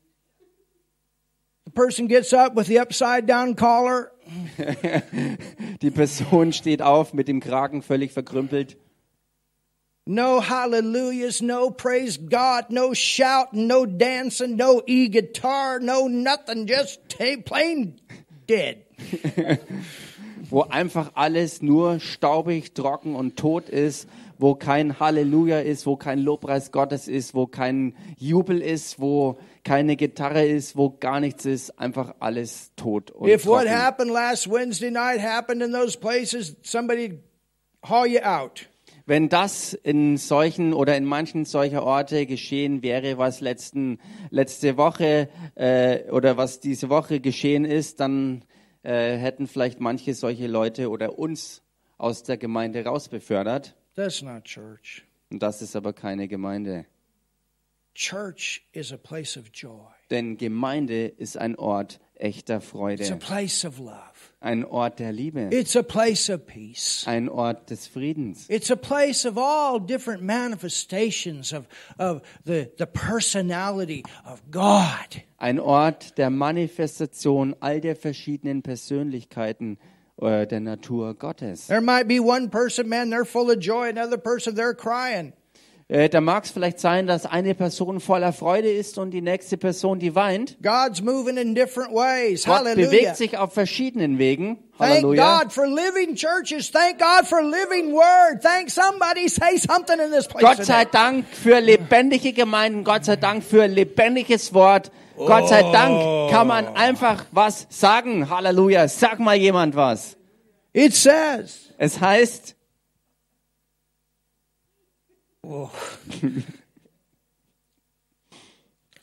The person gets up with the upside down collar. Die Person steht auf mit dem Kragen völlig verkrümpelt. No hallelujahs, no praise God, no shouting, no dancing, no e-guitar, no nothing, just plain dead. wo einfach alles nur staubig, trocken und tot ist, wo kein Halleluja ist, wo kein Lobpreis Gottes ist, wo kein Jubel ist, wo keine Gitarre ist, wo gar nichts ist, einfach alles tot und If what trocken. happened last Wednesday night happened in those places, somebody'd haul you out. Wenn das in solchen oder in manchen solcher Orte geschehen wäre, was letzten, letzte Woche äh, oder was diese Woche geschehen ist, dann äh, hätten vielleicht manche solche Leute oder uns aus der Gemeinde rausbefördert. That's not church. Und das ist aber keine Gemeinde. Church is a place of joy. Denn Gemeinde ist ein Ort echter It's a Freude, place of love. Ein Ort der Liebe, It's a place of peace. ein Ort des Friedens. It's a place of all different manifestations of, of the, the personality of God. Ein Ort der Manifestation all der verschiedenen Persönlichkeiten äh, der Natur Gottes. There might be one person, man, they're full of joy, another person, they're crying. Äh, da mag es vielleicht sein, dass eine Person voller Freude ist und die nächste Person, die weint. God's moving in different ways. Gott Hallelujah. bewegt sich auf verschiedenen Wegen. Thank Halleluja. God for living churches. Thank God for living word. Thank somebody say something in this place. Gott sei. Dank für lebendige Gemeinden, Gott sei Dank für lebendiges Wort. Gott sei Dank kann man einfach was sagen. Halleluja. Sag mal jemand was. It says, Es heißt,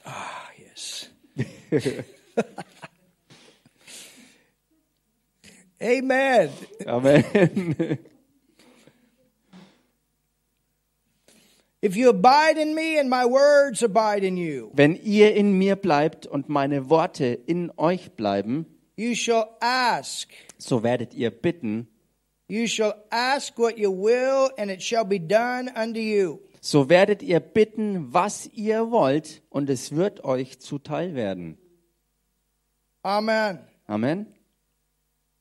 ah, yes. Amen. Amen. If you abide in me and my words abide in you, Wenn ihr in mir bleibt und meine Worte in euch bleiben, you shall ask. so werdet ihr bitten, You shall ask what you will, and it shall be done unto you. so werdet ihr bitten, was ihr wollt, und es wird euch zuteil werden. Amen. Amen.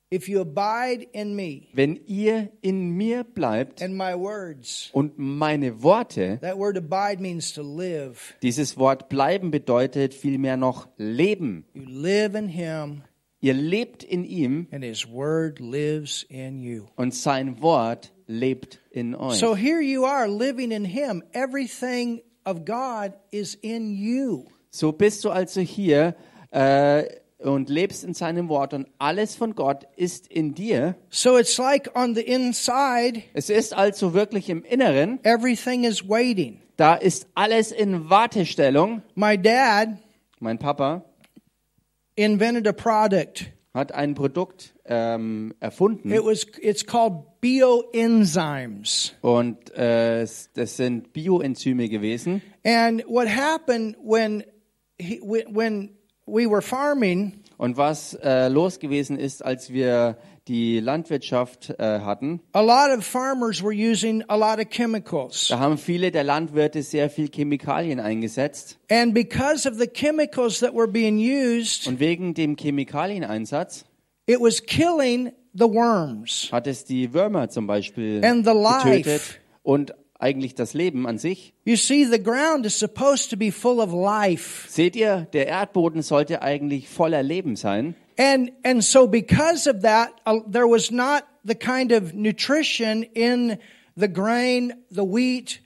If you abide in me Wenn ihr in mir bleibt and my words, und meine Worte, that word abide means to live. dieses Wort bleiben bedeutet vielmehr noch leben. You live in him, Ihr lebt in ihm and his word lives in you. und sein Wort lebt in euch. So here you are living in him. Everything of God is in you. So bist du also hier äh, und lebst in seinem Wort und alles von Gott ist in dir. So it's like on the inside, Es ist also wirklich im Inneren, everything is waiting. da ist alles in Wartestellung. My dad Mein Papa invented a product. hat ein Produkt ähm, erfunden It was it's called bioenzymes. und äh, das sind Bioenzyme gewesen. And what happened when he, when we were farming, Und was äh, los gewesen ist, als wir die Landwirtschaft äh, hatten, a lot of farmers were using a lot of chemicals. da haben viele der Landwirte sehr viel Chemikalien eingesetzt. And because of the chemicals that were being used, Und wegen dem Chemikalieneinsatz it was killing the worms. hat es die Würmer zum Beispiel And the life. getötet und eigentlich das Leben an sich. You see, the ground is supposed to be full of life. Seht ihr, der Erdboden sollte eigentlich voller Leben sein. And and so because of that, uh, there was not the kind of nutrition in the grain, the wheat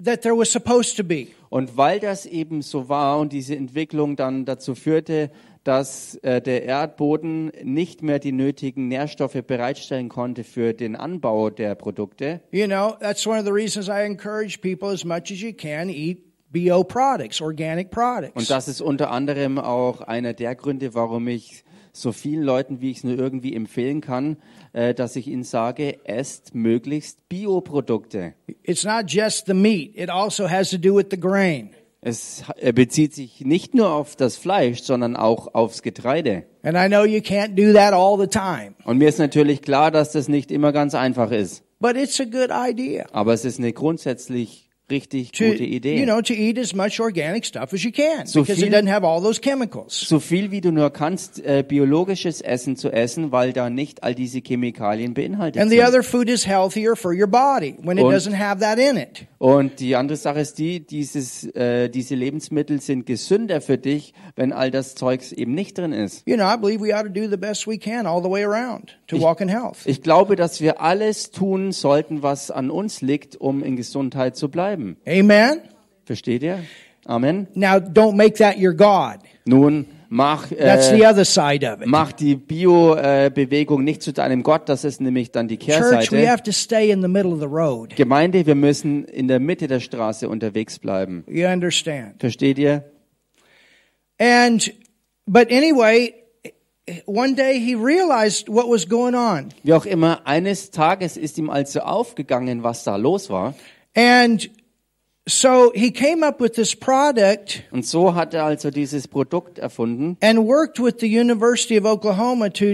that there was supposed to be. Und weil das eben so war und diese Entwicklung dann dazu führte, dass äh, der Erdboden nicht mehr die nötigen Nährstoffe bereitstellen konnte für den Anbau der Produkte, You know, that's one of the reasons I encourage people as much as you can eat bio products, organic products. Und das ist unter anderem auch einer der Gründe, warum ich so vielen Leuten, wie ich es nur irgendwie empfehlen kann, äh, dass ich ihnen sage, esst möglichst Bioprodukte. It's not just the meat, it also has to do with the grain. Es bezieht sich nicht nur auf das Fleisch, sondern auch aufs Getreide. And I know you can't do that all the time, Und mir ist natürlich klar, dass das nicht immer ganz einfach ist. but it's a good idea. Aber es ist eine grundsätzlich richtig To, gute Idee. you know, to eat as much organic stuff as you can So because it viel- doesn't have all those chemicals. so viel wie du nur kannst, äh, biologisches Essen zu essen, weil da nicht all diese Chemikalien beinhaltet And the sind. other food is healthier for your body when it Und- doesn't have that in it. Und die andere Sache ist die, dieses, äh, diese Lebensmittel sind gesünder für dich, wenn all das Zeugs eben nicht drin ist. You know, I believe we ought to do the best we can all the way around to walk in health. Ich glaube, dass wir alles tun sollten, was an uns liegt, um in Gesundheit zu bleiben. Amen. Versteht ihr? Amen. Now, don't make that your God. Nun, mach, That's the äh, other side of it. mach die Bio-Bewegung nicht zu deinem Gott, das ist nämlich dann die Church, we Kehrseite. have to stay in the middle of the road. Gemeinde, wir müssen in der Mitte der Straße unterwegs bleiben. You understand? Versteht ihr? And, but anyway, one day he realized what was going on. Wie auch immer, eines Tages ist ihm also aufgegangen, was da los war. And so he came up with this product Und so hat er also dieses Produkt erfunden and worked with the University of Oklahoma to,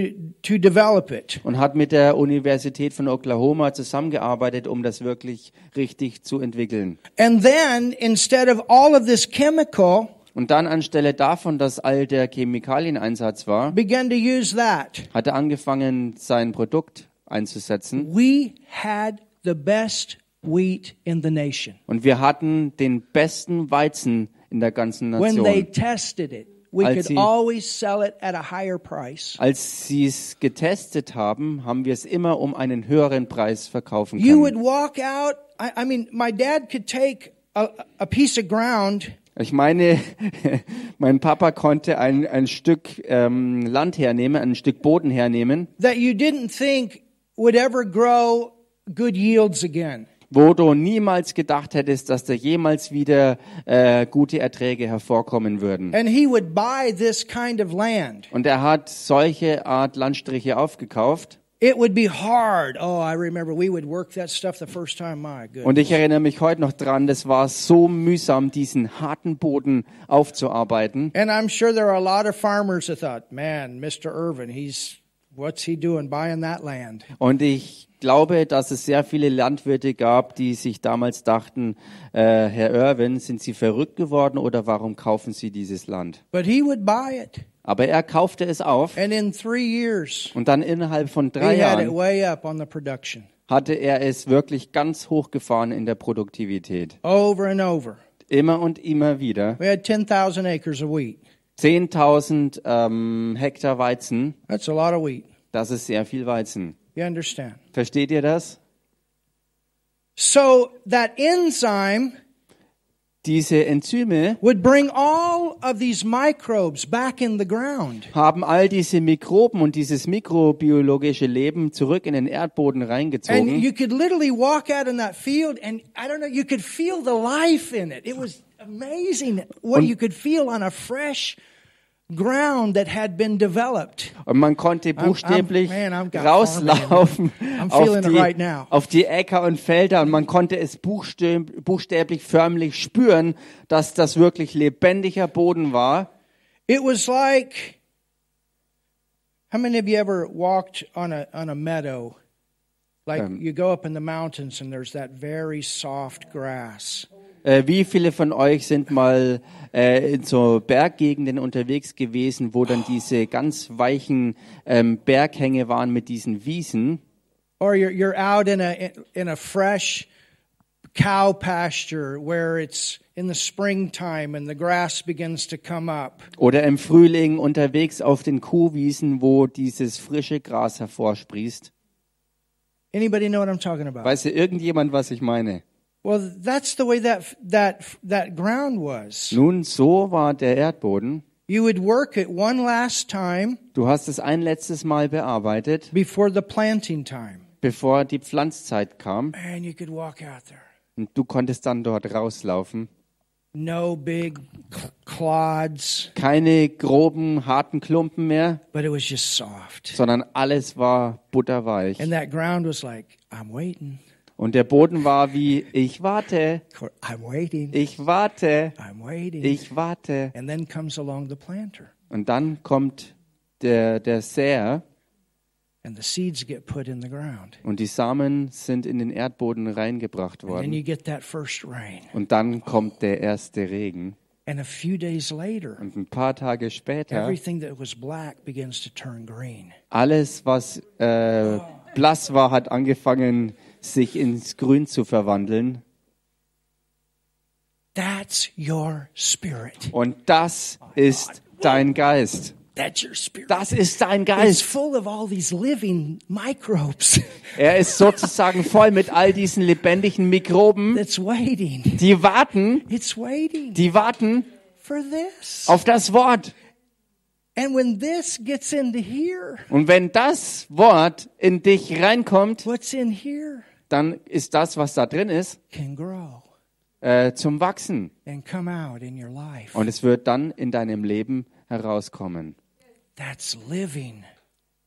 to develop it. und hat mit der Universität von Oklahoma zusammengearbeitet, um das wirklich richtig zu entwickeln. And then, instead of all of this chemical, Und dann anstelle davon, dass all der Chemikalieneinsatz war, began to use that. hat er angefangen, sein Produkt einzusetzen. We had the best wheat in the nation. Und wir hatten den besten Weizen in der ganzen When they Nation. tested it, we Als could sie- always sell it at a higher price. Als sie es getestet haben, haben wir es immer um einen höheren Preis verkaufen You would können. walk out. I, I mean, my dad could take a, a piece of ground Ich meine, mein Papa konnte ein, ein Stück ähm, Land hernehmen, ein Stück Boden hernehmen, that you didn't think would ever grow good yields again. Wo du niemals gedacht hättest, dass da jemals wieder äh, gute Erträge hervorkommen würden. And he would buy this kind of land. Und er hat solche Art Landstriche aufgekauft. It would be hard. Oh, I remember we would work that stuff the first time. My goodness. Und ich erinnere mich heute noch dran, das war so mühsam, diesen harten Boden aufzuarbeiten. And I'm sure there are a lot of farmers that thought, man, Mr. Irvin, he's, what's he doing buying that land? Und ich glaube, dass es sehr viele Landwirte gab, die sich damals dachten, äh, Herr Irwin, sind Sie verrückt geworden oder warum kaufen Sie dieses Land? But he would buy it. Aber er kaufte es auf And in three years, und dann innerhalb von he drei had it Jahren way up on the production. hatte er es wirklich ganz hochgefahren in der Produktivität. Over and over. Immer und immer wieder. We had 10,000 acres of wheat. 10.000 ähm, Hektar Weizen, That's a lot of wheat. das ist sehr viel Weizen. You understand? Versteht ihr das? So that enzyme Diese Enzyme would bring all of these microbes back in the ground. haben all diese Mikroben und dieses mikrobiologische Leben zurück in den Erdboden And reingezogen. you could literally walk out in that field and I don't know, you could feel the life in it. It was amazing what you could feel on a fresh ground that had been developed. Und man konnte buchstäblich man, I've got rauslaufen I'm auf die, right auf die Äcker und Felder und man konnte es buchstäb, buchstäblich förmlich spüren, dass das wirklich lebendiger Boden war. It was like how many of you ever walked on a on a meadow? Like Um, you go up in the mountains and there's that very soft grass. Äh, wie viele von euch sind mal äh, in so Berggegenden unterwegs gewesen, wo dann diese ganz weichen ähm, Berghänge waren mit diesen Wiesen? Or you're you're out in a in a fresh cow pasture where it's in the springtime and the grass begins to come up. Oder im Frühling unterwegs auf den Kuhwiesen, wo dieses frische Gras hervorsprießt? Anybody know what I'm talking about? Weiß irgendjemand, was ich meine? Well, that's the way that that that ground was. Nun, so war der Erdboden. You would work it one last time Du hast es ein letztes Mal bearbeitet, before the planting time. bevor die Pflanzzeit kam. And you could walk out there. Und du konntest dann dort rauslaufen. No big cl- clods, Keine groben, harten Klumpen mehr, but it was just soft. sondern alles war butterweich. And that ground was like, I'm waiting. Und der Boden war wie, ich warte, I'm waiting. ich warte, I'm waiting. ich warte. And then comes along the planter. Und dann kommt der, der Säer And the seeds get put in the ground. und die Samen sind in den Erdboden reingebracht worden. you get that first rain. Und dann kommt der erste Regen. And a few days later, Und ein paar Tage später, everything that was black begins to turn green. alles, was äh, blass war, hat angefangen, sich ins Grün zu verwandeln. That's your spirit. Und das ist dein Geist. That's your spirit. Das ist dein It's Geist. full of all these living microbes Er ist sozusagen voll mit all diesen lebendigen Mikroben, that's waiting. die warten, It's waiting die warten for this. auf das Wort. And when this gets into here, Und wenn das Wort in dich reinkommt, what's in here dann ist das, was da drin ist, äh, zum Wachsen. Und es wird dann in deinem Leben herauskommen. That's living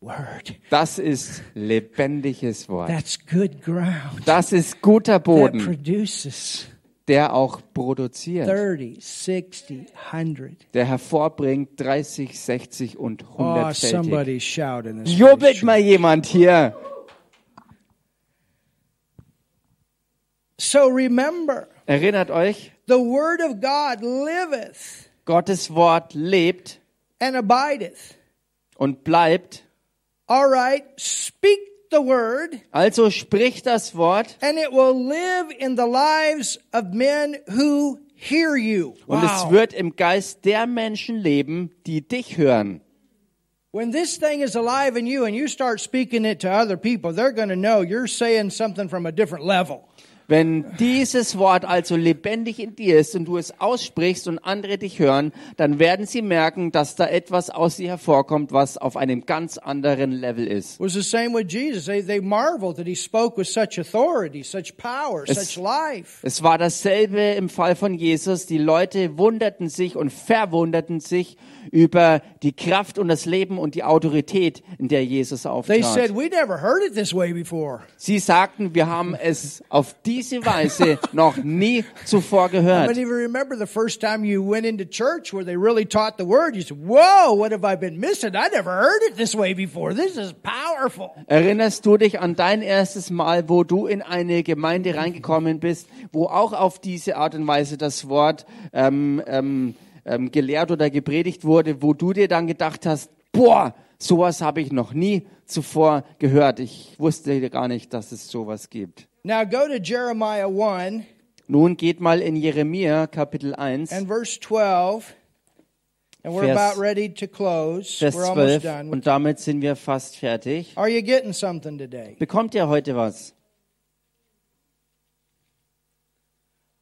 word. Das ist lebendiges Wort. That's good ground. Das ist guter That Boden, produces der auch produziert, 30, 60, 100. der hervorbringt 30, 60 und Oh, 100 somebody's shouting this. Jubelt mal jemand hier. So remember, Erinnert euch, the word of God liveth Gottes Wort lebt and abideth. und bleibt. All right, speak the word, Also sprich das Wort and it will live in the lives of men who hear you. und es wird im Geist der Menschen leben, die dich hören. When this thing is alive in you and you start speaking it to other people, they're going to know you're saying something from a different level. Wenn dieses Wort also lebendig in dir ist und du es aussprichst und andere dich hören, dann werden sie merken, dass da etwas aus dir hervorkommt, was auf einem ganz anderen Level ist. Was the same with Jesus. They, they marveled that he spoke with such authority, such power, Es- such life. Es war dasselbe im Fall von Jesus. Die Leute wunderten sich und verwunderten sich über die Kraft und das Leben und die Autorität, in der Jesus auftrat. Sie sagten, wir haben es auf diese Weise noch nie zuvor gehört. Erinnerst du dich an dein erstes Mal, wo du in eine Gemeinde reingekommen bist, wo auch auf diese Art und Weise das Wort ähm, ähm, ähm, gelehrt oder gepredigt wurde, wo du dir dann gedacht hast, boah, sowas habe ich noch nie zuvor gehört. Ich wusste gar nicht, dass es sowas gibt. Now go to Jeremiah 1 Nun geht mal in Jeremia Kapitel 1, and verse 12. And we're Vers- about ready to close. Vers We're almost 12 done. und damit sind wir fast fertig. Are you getting something today? Bekommt ihr heute was?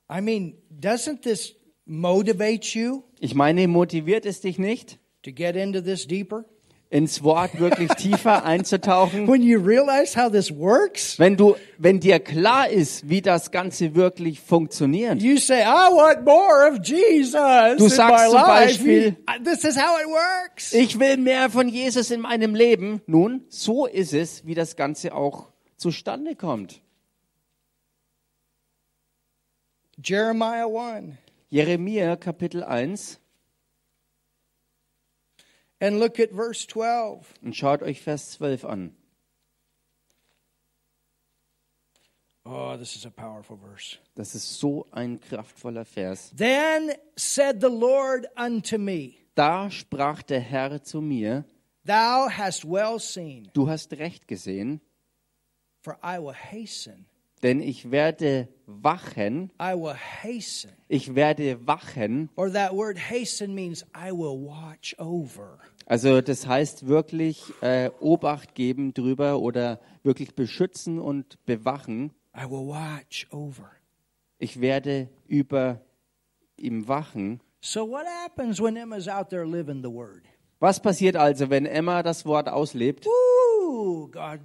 I mean, doesn't this motivate you Ich meine, motiviert es dich nicht, to get into this deeper? ins Wort wirklich tiefer einzutauchen? When you realize how this works, Wenn du, wenn dir klar ist, wie das Ganze wirklich funktioniert, you say, I want more of Jesus Du in sagst my zum life. Beispiel- You- this is how it works. ich will mehr von Jesus in meinem Leben. Nun, so ist es, wie das Ganze auch zustande kommt. Jeremiah 1. Jeremia Kapitel 1 And look at verse 12. und schaut euch Vers 12 an. Oh, this is a powerful verse. Das ist so ein kraftvoller Vers. Then said the Lord unto me, Da sprach der Herr zu mir, Thou hast well seen, du hast recht gesehen, for I will hasten. Denn ich werde wachen, I will hasten. ich werde wachen. Or that word hasten means I will watch over. Also das heißt wirklich äh, Obacht geben drüber oder wirklich beschützen und bewachen. I will watch over. Ich werde über ihm wachen. So what happens when Emma's out there living the word? Was passiert also, wenn Emma das Wort auslebt? Woo! God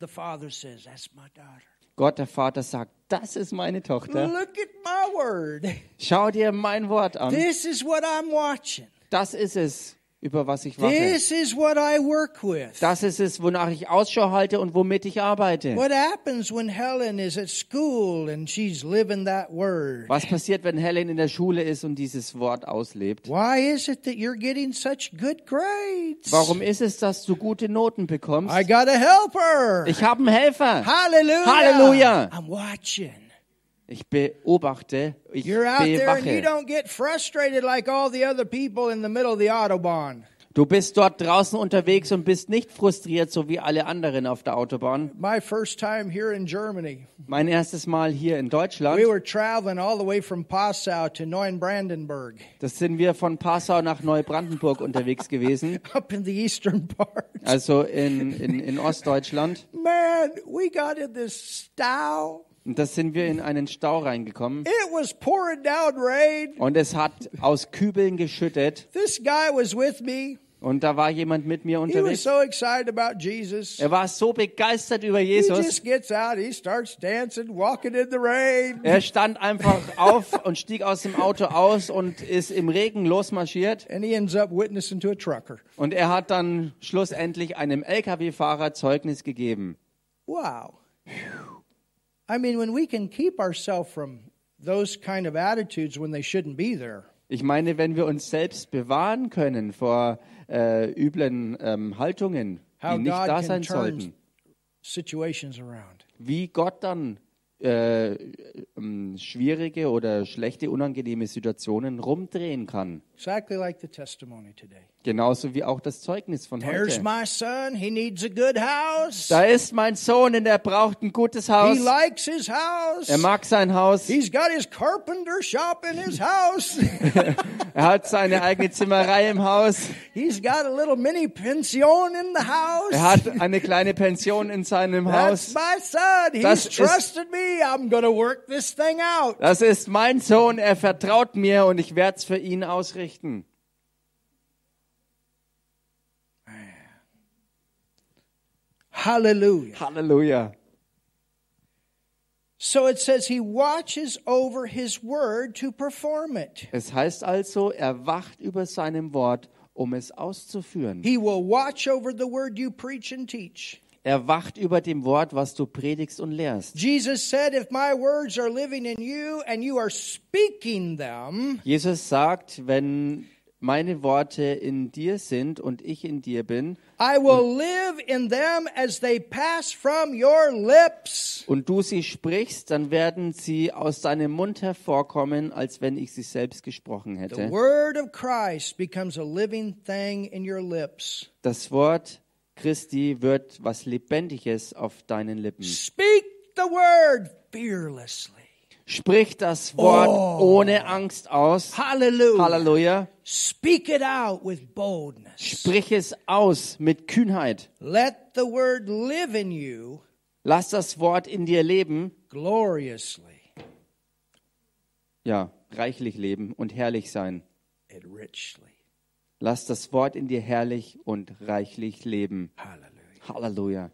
the Father says, That's my daughter. Gott der Vater sagt, das ist meine Tochter. Look at my word. Schau dir mein Wort an. This is what I'm watching. Das ist es, über was ich wache. This is what I work with. Das ist es, wonach ich Ausschau halte und womit ich arbeite. What happens when Helen is at school and she's living that word? Was passiert, wenn Helen in der Schule ist und dieses Wort auslebt? Why is it that you're getting such good grades? Warum ist es, dass du gute Noten bekommst? I got a helper. Ich habe einen Helfer. Hallelujah. Halleluja. I'm watching. Ich beobachte, ich You're out there and you don't get frustrated like all the other people in the middle of the Autobahn. Du bist dort draußen unterwegs und bist nicht frustriert, so wie alle anderen auf der Autobahn. My first time here in Germany, Mein erstes Mal hier in Deutschland, we were traveling all the way from Passau to Neubrandenburg, das sind wir von Passau nach Neubrandenburg unterwegs gewesen, up in the eastern part. also in, in, in Ostdeutschland. Man, we got in this stau. Und da sind wir in einen Stau reingekommen It was pouring down rain. und es hat aus Kübeln geschüttet This guy was with me. und da war jemand mit mir unterwegs. so excited about Jesus. Er war so begeistert über He Jesus. just gets out, he starts dancing, walking in the rain. Er stand einfach auf und stieg aus dem Auto aus und ist im Regen losmarschiert. And he ends up witnessing to a trucker. Und er hat dann schlussendlich einem LKW-Fahrer Zeugnis gegeben. Wow. I mean, when we can keep ourselves from those kind of attitudes when they shouldn't be there, Ich meine, wenn wir uns selbst bewahren können vor äh, üblen ähm, Haltungen, how die nicht God da sein sollten, wie Gott dann äh, ähm, schwierige oder schlechte, unangenehme Situationen rumdrehen kann. Exactly like the testimony today. Genauso wie auch das Zeugnis von There's heute. my son. He needs a good house. Da ist mein Sohn und er braucht ein gutes Haus. He likes his house. Er mag sein Haus. He's got his carpenter shop in his house. Er hat seine eigene Zimmerei im Haus. He's got a little mini pension in the house. Er hat eine kleine Pension in seinem That's Haus. my son. He's Das ist- trusted me. I'm to work this thing out. Das ist mein Sohn. Er vertraut mir und ich werde es für ihn ausrichten. Hallelujah. Halleluja. So it says he watches over his word to perform it. Es heißt also, er wacht über seinem Wort, um es auszuführen. He will watch over the word you preach and teach. Er wacht über dem Wort, was du predigst und lehrst. Jesus said, If my words are living in you and you are speaking them, Jesus sagt, wenn meine Worte in dir sind und ich in dir bin I will live in them as they pass from your lips. und du sie sprichst, dann werden sie aus deinem Mund hervorkommen, als wenn ich sie selbst gesprochen hätte. Das Wort Christi wird was Lebendiges auf deinen Lippen. Speak the word fearlessly. Sprich das Wort ohne Angst aus. Hallelujah. Halleluja. Speak it out with boldness. Sprich es aus mit Kühnheit. Let the word live in you Lass das Wort in dir leben. gloriously Ja, reichlich leben und herrlich sein. and richly. Lass das Wort in dir herrlich und reichlich leben. Hallelujah. Halleluja.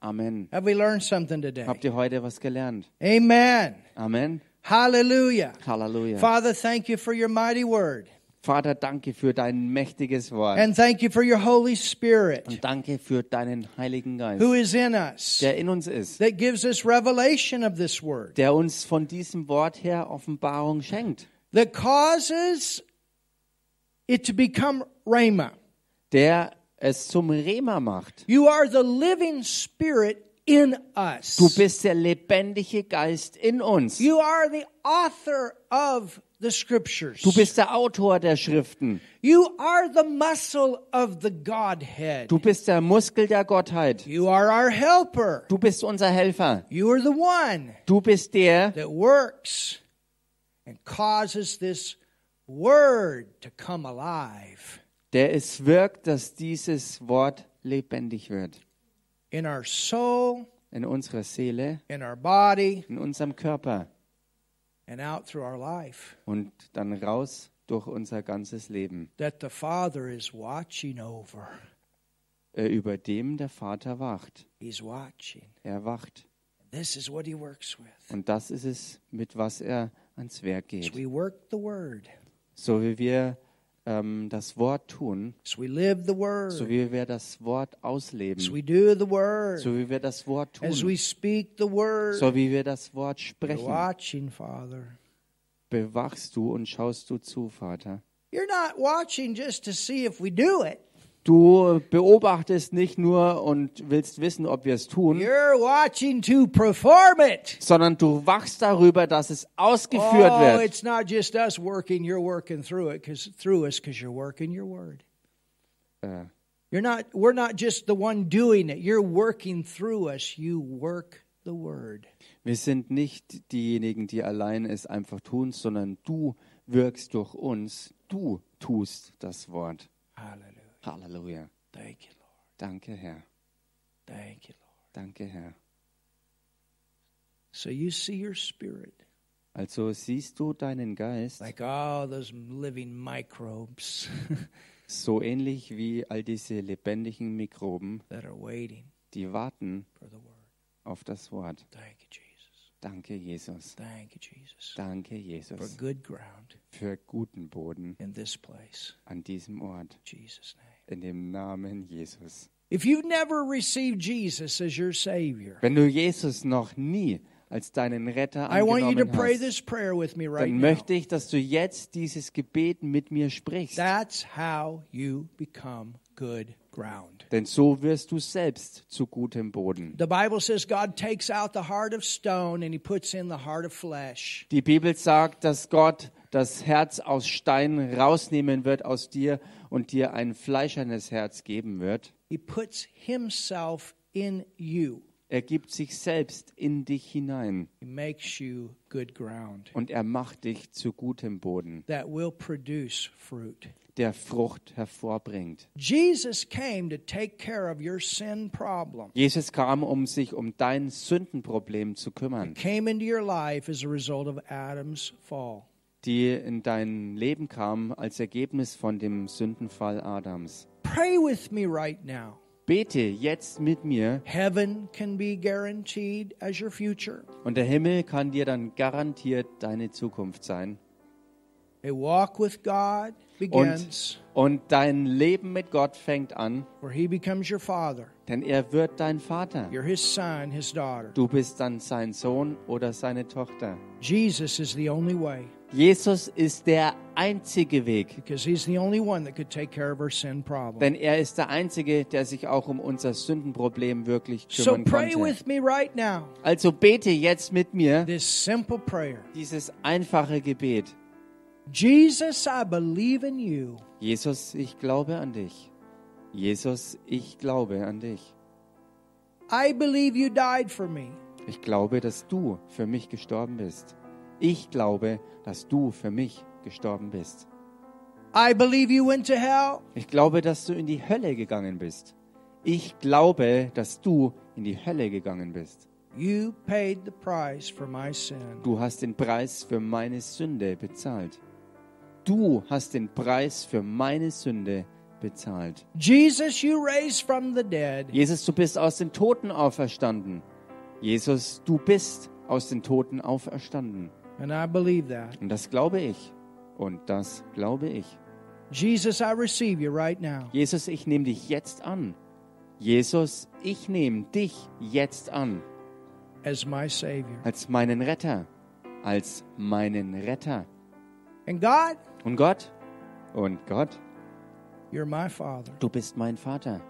Amen. Have we learned something today? Habt ihr heute was gelernt? Amen. Amen. Hallelujah. Halleluja. Father, thank you for your mighty word. Vater, danke für dein mächtiges Wort. And thank you for your Holy Spirit Und danke für deinen Heiligen Geist, who is in us der in uns ist, that gives us revelation of this word der uns von diesem Wort her Offenbarung schenkt, that causes it to become rhema. der es zum Rema macht. You are the living spirit in us. Du bist der lebendige Geist in uns. You are the author of the scriptures. Du bist der Autor der Schriften. You are the muscle of the Godhead. Du bist der Muskel der Gottheit. You are our helper. Du bist unser Helfer. You are the one Du bist der, that works and causes this word to come alive der es wirkt, dass dieses Wort lebendig wird. in our soul, In unserer Seele, in our body, in unserem Körper and out through our life. und dann raus durch unser ganzes Leben, That the Father is watching over. äh, über dem der Vater wacht. He's watching. Er wacht. This is what He works with. Und das ist es, mit was er ans Werk geht. we work the Word, So wie wir ähm, das Wort tun, as we live the Word, so wie wir das Wort ausleben, we do the Word, so wie wir das Wort as tun, we speak the Word. so wie wir das Wort sprechen, watching, Father. bewachst du und schaust du zu, Vater. You're not watching just to see if we do it. Du beobachtest nicht nur und willst wissen, ob wir es tun, You're watching to perform it. sondern du wachst darüber, dass es ausgeführt oh, wird. it's not just us working, you're working through it cuz through us cuz you're working your word. Äh, You're not we're not just the one doing it. You're working through us. You work the word. Wir sind nicht diejenigen, die allein es einfach tun, sondern du wirkst durch uns. Du tust das Wort. Hallelujah. Halleluja. Thank you, Lord. Danke, Herr. Thank you, Lord. Danke, Herr. So you see your spirit Also siehst du deinen Geist like all those living microbes so ähnlich wie all diese lebendigen Mikroben, that are waiting die warten for the word. auf das Wort. Thank you, Jesus. Danke, Jesus. Thank you, Jesus. Danke, For Jesus, good ground für guten Boden in this place. an diesem Ort. In Jesus' name. In dem Namen Jesus. If you've never received Jesus as your Savior, Wenn du Jesus noch nie als deinen Retter I want you to angenommen pray hast, this prayer with me right dann now. möchte ich, dass du jetzt dieses Gebet mit mir sprichst. That's how you become good ground. Denn so wirst du selbst zu gutem Boden. The Bible says God takes out the heart of stone and he puts in the heart of flesh. Die Bibel sagt, dass Gott das Herz aus Stein rausnehmen wird aus dir und dir ein fleischernes Herz geben wird. He puts himself in you. Er gibt sich selbst in dich hinein He makes you good ground und er macht dich zu gutem Boden, that will produce fruit. der Frucht hervorbringt. Jesus came to take care of your sin problem. Jesus kam, um sich um dein Sündenproblem zu kümmern, Came into your life as a result of Adam's fall. Die in dein Leben kam als Ergebnis von dem Sündenfall Adams. Pray with me right now. Bete jetzt mit mir Heaven can be guaranteed as your future. und der Himmel kann dir dann garantiert deine Zukunft sein. A walk with God Und, begins und dein Leben mit Gott fängt an, where He becomes your Father. denn er wird dein Vater. You're His son, His daughter. Du bist dann sein Sohn oder seine Tochter. Jesus is the only way Jesus ist der einzige Weg, because He's the only one that could take care of our sin problem. denn er ist der einzige, der sich auch um unser Sündenproblem wirklich So kümmern pray konnte. right Also bete jetzt mit mir dieses einfache Gebet. Jesus, I believe in you. Jesus, ich glaube an dich. Jesus, ich glaube an dich. I believe you died for me. Ich glaube, dass du für mich gestorben bist. Ich glaube, dass du für mich gestorben bist. I believe you went to hell. Ich glaube, dass du in die Hölle gegangen bist. Ich glaube, dass du in die Hölle gegangen bist. You paid the price for my sin. Du hast den Preis für meine Sünde bezahlt. Du hast den Preis für meine Sünde bezahlt. Jesus, you raised from the dead. Jesus, du bist aus den Toten auferstanden. Jesus, du bist aus den Toten auferstanden. And I believe that. Und das glaube ich. Und das glaube ich. Jesus, I receive you right now. Jesus, ich nehme dich jetzt an. Jesus, ich nehme dich jetzt an as my Savior. als meinen Retter, als meinen Retter. And God, Und Gott, und Gott, you're my Father, du bist mein Vater.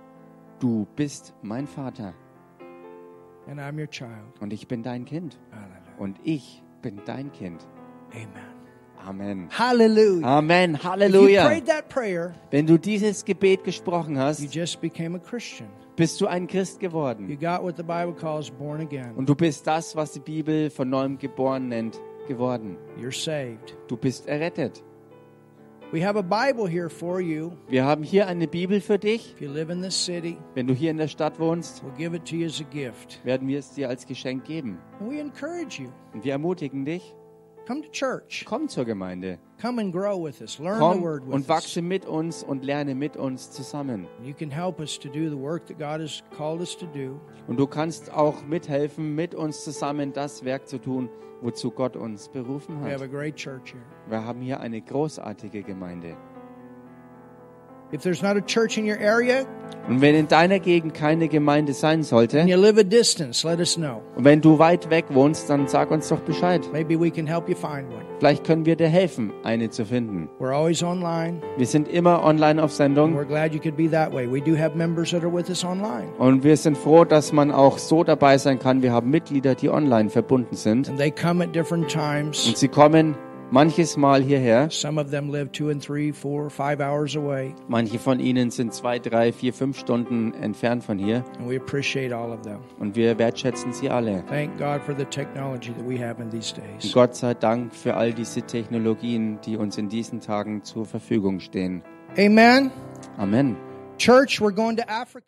Du bist mein Vater and I'm your child. und ich bin dein Kind und ich bin dein Kind. Amen. Amen. Hallelujah. Amen. Halleluja. prayed that prayer, Wenn du dieses Gebet gesprochen you hast, just became a Christian. bist du ein Christ You geworden. got what the Bible calls born again. Und du bist das, was die Bibel von neuem geboren nennt, geworden. You're saved. Du bist errettet. Wir haben hier eine Bibel für dich. If you live in this city, Wenn du hier in der Stadt wohnst, we'll give it to you as a gift. werden wir es dir als Geschenk geben. And we encourage you. Und wir ermutigen dich, Come to church. komm zur Gemeinde. Come and grow with us. Learn the Komm word with und us. wachse mit uns und lerne mit uns zusammen. You can help us to do the work that God has called us to do. Und du kannst auch mithelfen, mit uns zusammen das Werk zu tun, wozu Gott uns berufen We have a hat. great church here. Wir haben hier eine großartige Gemeinde. Area Und wenn in deiner Gegend keine Gemeinde sein and sollte, you live a distance, let us know. und wenn du weit weg wohnst, dann sag uns doch Bescheid. Maybe we can help you find one. Vielleicht können wir dir helfen, eine zu finden. We're always online. Wir sind immer online auf Sendung. We're glad you could be that way. We do have members that are with us online, Und wir sind froh, dass man auch so dabei sein kann. Wir haben Mitglieder, die online verbunden sind. and they come at different times. Und sie kommen manches Mal hierher. Some of them live two and three, four, five hours away, Manche von ihnen sind zwei, drei, vier, fünf Stunden entfernt von hier. and we appreciate all of them. Und wir wertschätzen sie alle. Thank God for the technology that we have in these Und days. Gott sei Dank für all diese Technologien, die uns in diesen Tagen zur Verfügung stehen. Amen. Amen. Church, we're going to Africa.